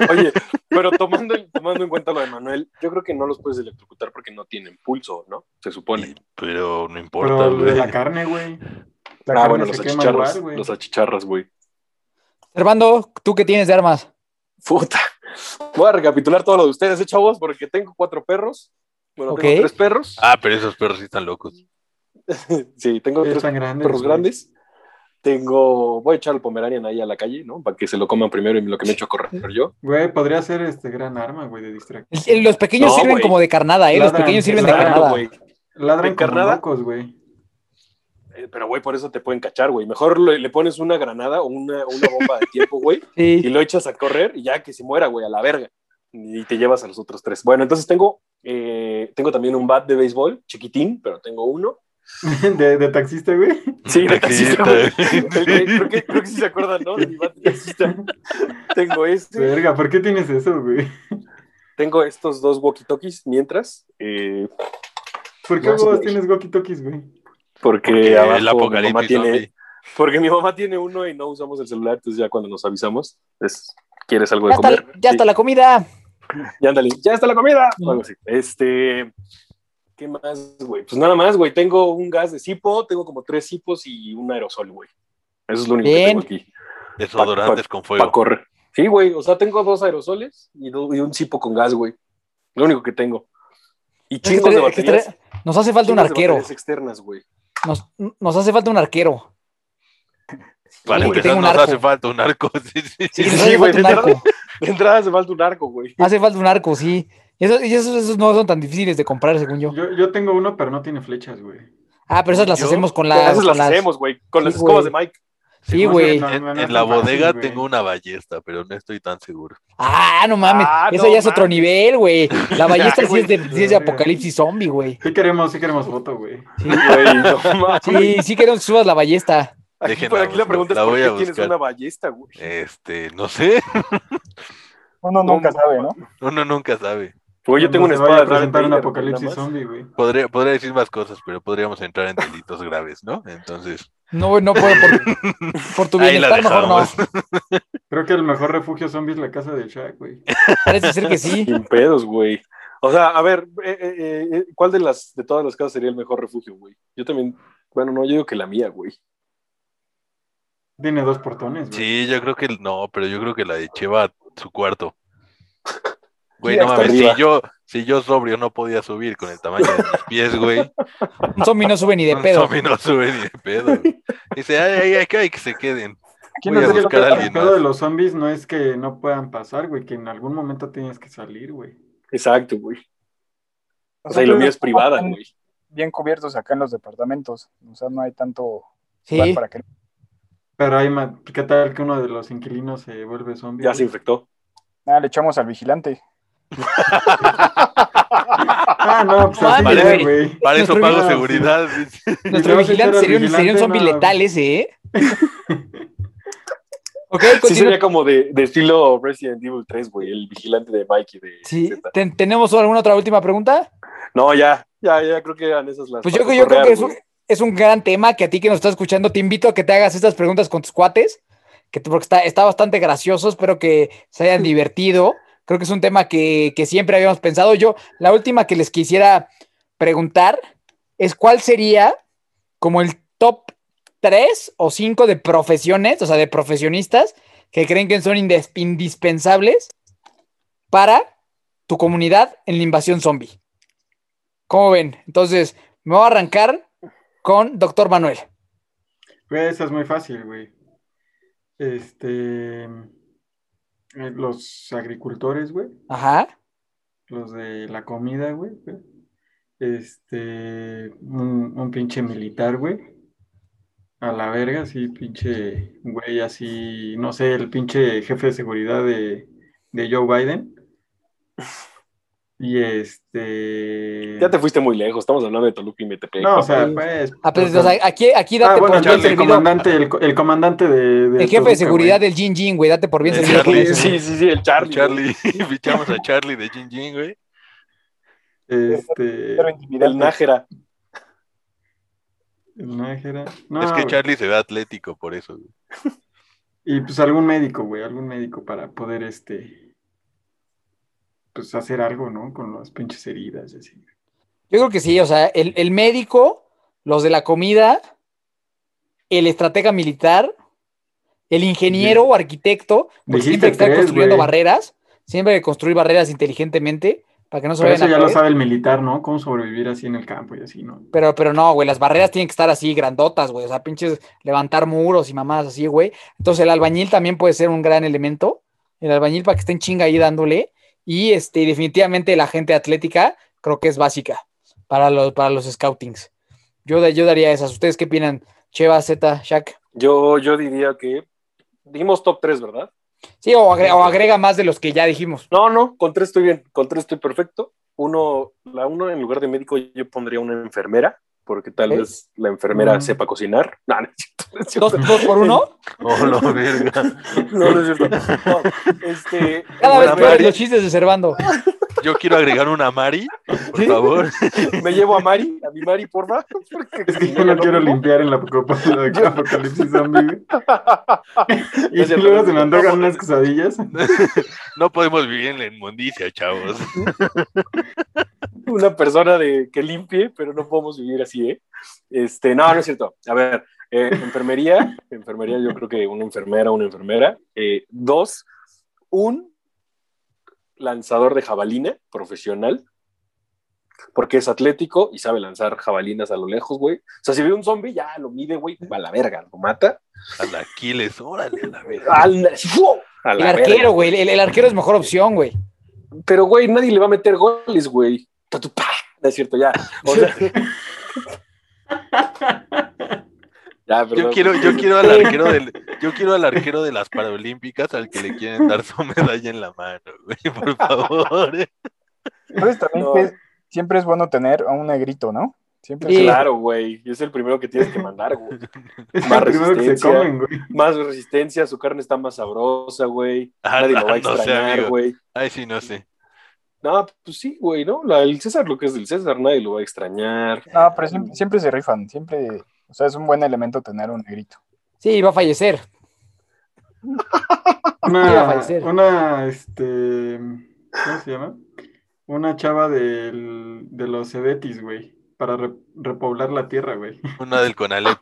Oye, pero tomando, en- tomando en cuenta lo de Manuel, yo creo que no los puedes electrocutar porque no tienen pulso, ¿no? Se supone. Y- pero no importa, Pero güey. la carne, güey. La ah, carne bueno, los achicharras, igual, güey. los achicharras, güey. Servando, ¿tú qué tienes de armas? Puta. Voy a recapitular todo lo de ustedes, ¿eh, chavos? Porque tengo cuatro perros. Bueno, tengo tres perros. Ah, pero esos perros sí están locos. Sí, tengo Sí, tres grandes, perros güey. grandes. Tengo, voy a echar al Pomeranian ahí a la calle, ¿no? Para que se lo coman primero y lo que me echo a correr yo. Güey, podría ser este gran arma, güey, de distracción. Los pequeños No, sirven güey. como de carnada, ¿eh? Los pequeños sirven de carnada. güey. Ladran ¿De carnada? locos, güey. Eh, Pero, güey, por eso te pueden cachar, güey. Mejor le, le pones una granada o una, una bomba de tiempo, güey, y Sí. lo echas a correr y ya que se muera, güey, a la verga. Y te llevas a los otros tres. Bueno, entonces tengo, eh, tengo también un bat de béisbol, chiquitín, pero tengo uno. De, de taxista, güey. Sí, de Taxista. taxista, güey. creo, que, creo que sí se acuerdan, ¿no? De mi bat de taxista. Tengo este. Verga, ¿por qué tienes eso, güey? Tengo estos dos walkie-talkies mientras, eh, ¿Por qué vos tienes walkie-talkies, güey? porque, Porque abajo el mi mamá apocalipsis tiene, zombie. porque mi mamá tiene uno y no usamos el celular, entonces ya cuando nos avisamos, es, ¿quieres algo de Ya está, comer? ya Sí. está la comida. Ya ándale, ya está la comida. Este, ¿qué más, güey? Pues nada más, güey. Tengo un gas de cipo, tengo como tres cipos y un aerosol, güey. Eso es lo único Bien. que tengo aquí. Desodorantes con Para fuego. correr. Sí, güey. O sea, tengo dos aerosoles y, do- y un cipo con gas, güey. Lo único que tengo. Y chingos de baterías. Nos hace falta un arquero. externas, güey. Nos, nos hace falta un arquero. Para que empezar, nos arco. hace falta un arco. Sí, sí, Sí, sí. güey, falta un de arco. De entrada hace falta un arco, güey. Hace falta un arco, sí. Y, eso- y esos, esos no son tan difíciles de comprar, según yo. Yo, yo tengo uno, pero no tiene flechas, güey. Ah, pero esas las Yo- hacemos con las. esas con las las- hacemos, güey. Con Sí, las escobas güey. de Mike. Sí, güey. no, En, no, no en es la fácil, bodega güey. tengo una ballesta, pero no estoy tan seguro. Ah, no mames. Ah, Eso no ya es otro nivel, güey. La ballesta sí es de, güey. sí es de apocalipsis zombie, güey. Sí queremos, sí queremos foto, güey. Güey, no mames. Sí, sí queremos que subas la ballesta. Aquí, Déjenla por aquí la pregunta es la ¿por qué a tienes una ballesta, güey? Este, no sé. Uno nunca sabe, ¿no? Uno nunca sabe. Güey, yo tengo una espada de presentar un Darth Vader, apocalipsis güey, zombie, güey. Podría, podría decir más cosas, pero podríamos entrar en delitos graves, ¿no? Entonces, No, no puedo por, por tu bienestar, mejor no. Creo que el mejor refugio zombie es la casa de Shaq, güey. Parece ser que sí. Sin pedos, güey. O sea, a ver, eh, eh, eh, ¿cuál de las de todas las casas sería el mejor refugio, güey? Yo también, bueno, no, yo digo que la mía, güey. Tiene dos portones, güey. Sí, yo creo que no, pero yo creo que la de Cheva su cuarto. Güey, no mames, si yo, si yo sobrio no podía subir con el tamaño de mis pies, güey. Un zombie no sube ni de un pedo. zombie no sube ni de pedo. güey. Dice, ay, ay, ay, que hay que se queden. ¿Quién Voy a nos dice buscar a El alguien pedo de más. los zombies no es que no puedan pasar, güey, que en algún momento tienes que salir, güey. Exacto, güey. O sea, y lo mío es privada, güey. Bien cubiertos acá en los departamentos. O sea, no hay tanto Sí. lugar para que. Pero hay ¿qué tal que uno de los inquilinos se vuelve zombie? Ya güey? se infectó. Ah, le echamos al vigilante. Ah, no, pues así güey. Para eso Nuestro pago vigilante, seguridad. Nuestro vigilante sería un, sería un vigilante, zombie no. letal ese, ¿eh? ok, Sí sería como de, de estilo Resident Evil 3, güey, el vigilante de Mikey de Sí, Z. ¿ten- ¿tenemos alguna otra última pregunta? No, ya, ya, ya creo que eran esas las. Pues yo, yo creo que es un, es un gran tema que a ti que nos estás escuchando te invito a que te hagas estas preguntas con tus cuates, que te- porque está, está bastante gracioso, espero que se hayan divertido. Creo que es un tema que, siempre habíamos pensado. Yo, la última que les quisiera preguntar es cuál sería como el top 3 o 5 de profesiones, o sea, de profesionistas que creen que son indispensables para tu comunidad en la invasión zombie. ¿Cómo ven? Entonces, me voy a arrancar con Doctor Manuel. Güey, esa es muy fácil, güey. Este. Eh, Los agricultores, güey. Ajá. Los de la comida, güey. Este, un, un pinche militar, güey. A la verga, así, pinche, güey, así, no sé, el pinche jefe de seguridad de, de Joe Biden. Y este. Ya te fuiste muy lejos, estamos hablando de Toluca y Metepec. No, o sea, Sí. pues. Ah, pues, o o sea, aquí, aquí date ah, bueno, por bien el comandante, el, co- el comandante de. de El jefe de seguridad güey. del Jin Jin, güey, date por bien El servido eso. Sí, sí, sí, el Charlie. Charlie, fichamos a Charlie de Jin Jin, güey. Este. El Nájera. el Nájera. No, es que güey. Charlie se ve atlético, por eso. güey. Y pues algún médico, güey, algún médico para poder, este. Pues hacer algo, ¿no? Con las pinches heridas y así. Yo creo que sí, o sea, el, el médico, los de la comida, el estratega militar, el ingeniero o arquitecto, porque siempre hay que estar tres, construyendo barreras, siempre hay que construir barreras inteligentemente para que no se Pero vayan eso a ya lo sabe el militar, ¿no? Cómo sobrevivir así en el campo y así, ¿no? Pero, pero no, güey, las barreras tienen que estar así, grandotas, güey. O sea, pinches levantar muros y mamadas así, güey. Entonces el albañil también puede ser un gran elemento. El albañil para que esté en chinga ahí dándole. Y este, definitivamente la gente atlética creo que es básica para los, para los scoutings. Yo, yo daría esas. ¿Ustedes qué opinan? Cheva, Z, Shaq. Yo, yo diría que. Dijimos top 3, ¿verdad? Sí, o agrega, o agrega más de los que ya dijimos. No, no, con tres estoy bien. Con tres estoy perfecto. Uno, la uno en lugar de médico, yo pondría una enfermera, porque tal Ok. vez la enfermera Mm. sepa cocinar. No, no es cierto. no es ¿Dos, cierto. dos por uno? Oh, no, verga. No, no es cierto. No, este, Cada vez Mari. los chistes de Servando. Yo quiero agregar una Mari, por ¿Sí? favor. me llevo a Mari, a mi Mari, porfa. porque Es que yo no quiero limpiar en la apoc- la apocalipsis zombie. Y luego no, se me no, antojan no, unas quesadillas. No podemos vivir en la inmundicia, chavos. una persona de, que limpie, pero no podemos vivir así, ¿eh? Este, no, no es cierto. A ver, eh, enfermería, enfermería, yo creo que una enfermera, una enfermera. Eh, dos, un lanzador de jabalina profesional, porque es atlético y sabe lanzar jabalinas a lo lejos, güey. O sea, si ve un zombie, ya lo mide, güey, a la verga, lo mata. A la Aquiles, órale, a la verga. Al- El arquero, verga. güey. El, el arquero es mejor opción, güey. Pero, güey, nadie le va a meter goles, güey. Tatu, pa. No es cierto, ya. O sea... Ya, Yo quiero, yo quiero al arquero del, yo quiero al arquero de las Paralímpicas al que le quieren dar su medalla en la mano, güey, por favor. Entonces también No. que es- siempre es bueno tener a un negrito, ¿no? Siempre Sí. Claro, güey. Es el primero que tienes que mandar, güey. Es Más el primero que se resistencia. comen, güey. Más resistencia, su carne está más sabrosa, güey. Ah, Nadie lo va a no sé, extrañar, güey. Ay, sí, no sé. No, pues sí, güey, ¿no? La- el César, lo que es del César, nadie lo va a extrañar. No, pero siempre, siempre se rifan, siempre, o sea, es un buen elemento tener un negrito. Sí, va a fallecer. Iba a Una, fallecer. una, este, ¿cómo se llama? Una chava del, de los Cebetis, güey, para re- repoblar la tierra, güey. Una del Conalep.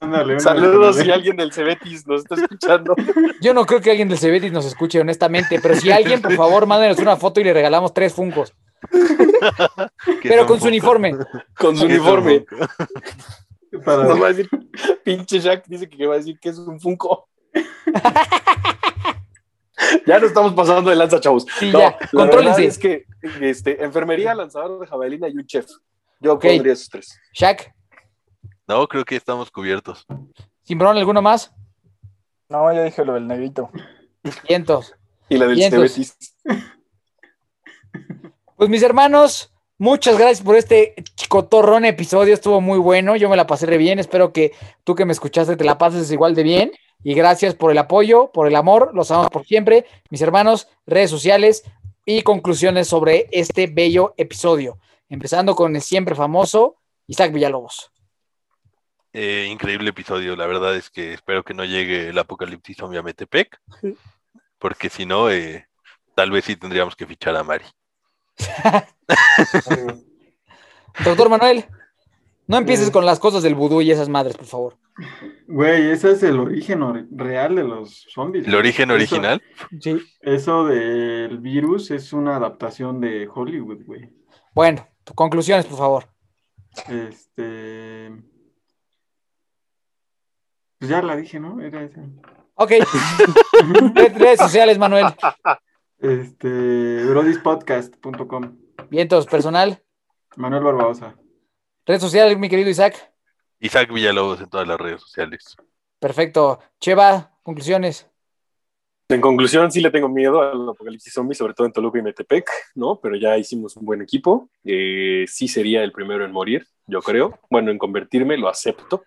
Ándale, una Saludos si alguien del Cebetis nos está escuchando. Yo no creo que alguien del Cebetis nos escuche, honestamente, pero si alguien, por favor, mándenos una foto y le regalamos tres funcos. Pero con su uniforme. Con su uniforme. para- Nos va a decir, pinche Jack dice que va a decir que es un Funko. ya no estamos pasando de lanza, chavos. Sí, No, ya, contrólense. es que este, enfermería, lanzador de jabalina y un chef. Yo Ok. pondría esos tres. Shaq, No, creo que estamos cubiertos. problema alguno más. No, ya dije lo del negrito. Cientos. Y la del Vientos. Pues mis hermanos, muchas gracias por este cotorrón episodio. Estuvo muy bueno. Yo me la pasé re bien. Espero que tú que me escuchaste te la pases igual de bien. Y gracias por el apoyo, por el amor. Los amamos por siempre. Mis hermanos, redes sociales y conclusiones sobre este bello episodio. Empezando con el siempre famoso Isaac Villalobos. Eh, increíble episodio. La verdad es que espero que no llegue el apocalipsis zombie a Metepec. Porque si no, eh, tal vez sí tendríamos que fichar a Mari. Doctor Manuel, no empieces Eh. con las cosas del vudú y esas madres, por favor. Güey, ese es el origen ori- real de los zombies. El origen Eso- original. Sí. Eso del virus es una adaptación de Hollywood, güey. Bueno, tus conclusiones, por favor. Este. Pues ya la dije, ¿no? Era esa. Ok. Red- Redes sociales, Manuel. Este, brodispodcast.com. Vientos, personal. Manuel Barbosa. Red social, mi querido Isaac. Isaac Villalobos en todas las redes sociales. Perfecto. Cheva, conclusiones. En conclusión, sí le tengo miedo al apocalipsis zombie, sobre todo en Toluca y Metepec, ¿no? Pero ya hicimos un buen equipo. Eh, sí sería el primero en morir, yo creo. Bueno, en convertirme, lo acepto.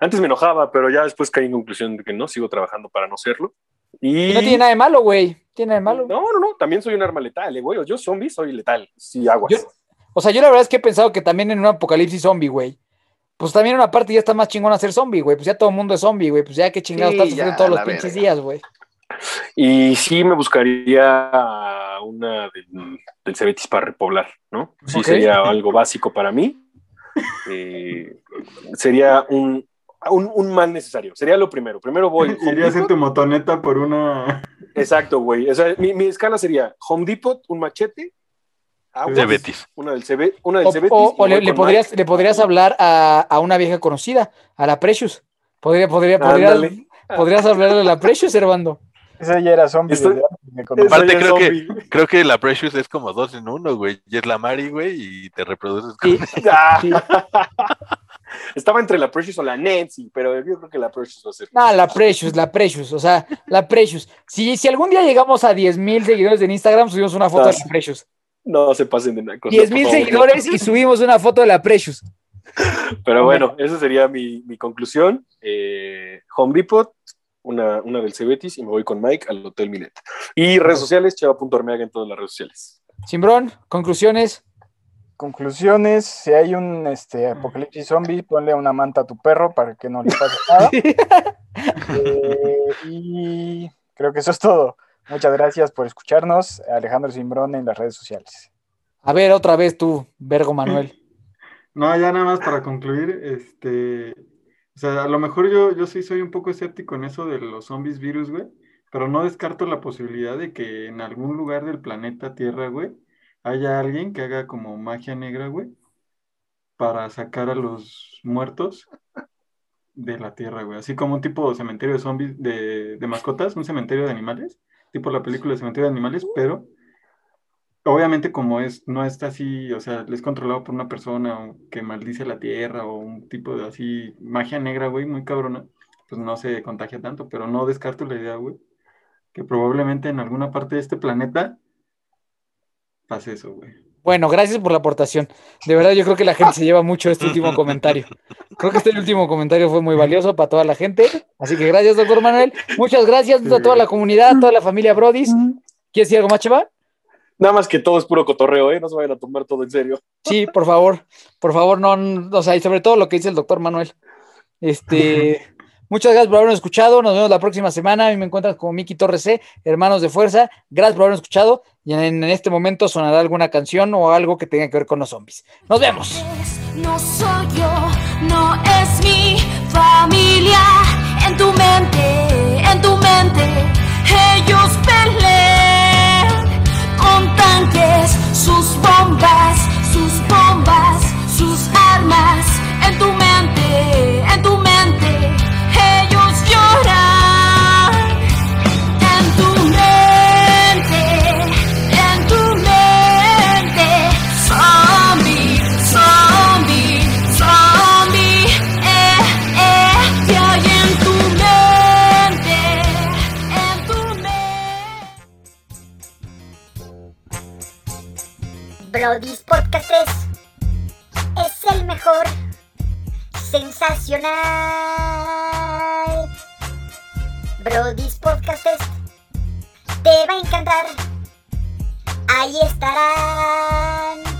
Antes me enojaba, pero ya después caí en conclusión de que no, sigo trabajando para no serlo. Y no tiene nada de malo, güey. Tiene nada de malo. No, no, no, también soy un arma letal, eh, güey. Yo zombie soy letal, sí, aguas. Yo- O sea, yo la verdad es que he pensado que también en un apocalipsis zombie, güey. Pues también en una parte ya está más chingón hacer zombie, güey. Pues ya todo el mundo es zombie, güey. Pues ya qué chingados Sí, estás sufriendo todos los pinches verga. días, güey. Y sí me buscaría una del, del Cebetis para repoblar, ¿no? Sí sería algo básico para mí. Eh, sería un, un, un mal necesario. Sería lo primero. Primero voy. Home Iría a hacer tu motoneta por una. Exacto, güey. O sea, mi, mi escala sería Home Depot, un machete, aguas, De Betis. una del CB, una del O, Cebetis. o- le, podrías, le podrías hablar a, a una vieja conocida, a la Precious. Podría, podría, podrías, Ándale. podrías hablarle a la Precious, Servando. Ese ya era zombie. Estoy- Aparte, creo que-. Creo que la Precious es como dos en uno, güey. Y es la Mari, güey, y te reproduces con Sí, Ah, sí. Estaba entre la Precious o la Nancy, pero yo creo que la Precious va a ser. No, la Precious, la Precious, o sea, la Precious. Si, si algún día llegamos a 10 mil seguidores en Instagram, subimos una foto de la Precious. No se pasen de nacos. 10 no, mil por favor. seguidores y subimos una foto de la Precious. Pero bueno, esa sería mi, mi conclusión. Eh, Home Depot, una, una del Cebetis y me voy con Mike al Hotel Milet. Y redes sociales, chava.ormeaga en todas las redes sociales. Simbrón, conclusiones. Conclusiones, si hay un este, apocalipsis zombie, ponle una manta a tu perro para que no le pase nada. Eh, y creo que eso es todo. Muchas gracias por escucharnos. Alejandro Simbrón en las redes sociales. A ver, otra vez tú, Vergo Manuel. No, ya nada más para concluir, este, o sea, a lo mejor yo, yo sí soy un poco escéptico en eso de los zombies virus, güey, pero no descarto la posibilidad de que en algún lugar del planeta Tierra, güey, haya alguien que haga como magia negra, güey, para sacar a los muertos de la Tierra, güey, así como un tipo de cementerio de zombies, de, mascotas, un cementerio de animales, tipo la película de cementerio de animales, pero obviamente como es, no está así, o sea, es controlado por una persona que maldice la tierra o un tipo de así, magia negra, güey, muy cabrona, pues no se contagia tanto, pero no descarto la idea, güey, que probablemente en alguna parte de este planeta pase eso, güey. Bueno, gracias por la aportación. De verdad, yo creo que la gente se lleva mucho este último comentario. Creo que este último comentario fue muy valioso para toda la gente. Así que gracias, doctor Manuel. Muchas gracias a toda la comunidad, a toda la familia Brodis. ¿Quieres decir algo más, Cheva? Nada más que todo es puro cotorreo, ¿eh? No se vayan a tomar todo en serio. Sí, por favor, por favor, no, no, o sea, y sobre todo lo que dice el doctor Manuel. Este, muchas gracias por habernos escuchado. Nos vemos la próxima semana. A mí me encuentran como Miki Torres C, hermanos de fuerza. Gracias por habernos escuchado. Y en, en este momento sonará alguna canción o algo que tenga que ver con los zombies. Nos vemos. No soy yo, no es mi familia. En tu mente, en tu mente, ellos pelean con tanques, sus bombas, sus bombas, sus armas. En tu mente, Brody's Podcast es, es el mejor. Sensacional. Brody's Podcast es, te va a encantar. Ahí estarán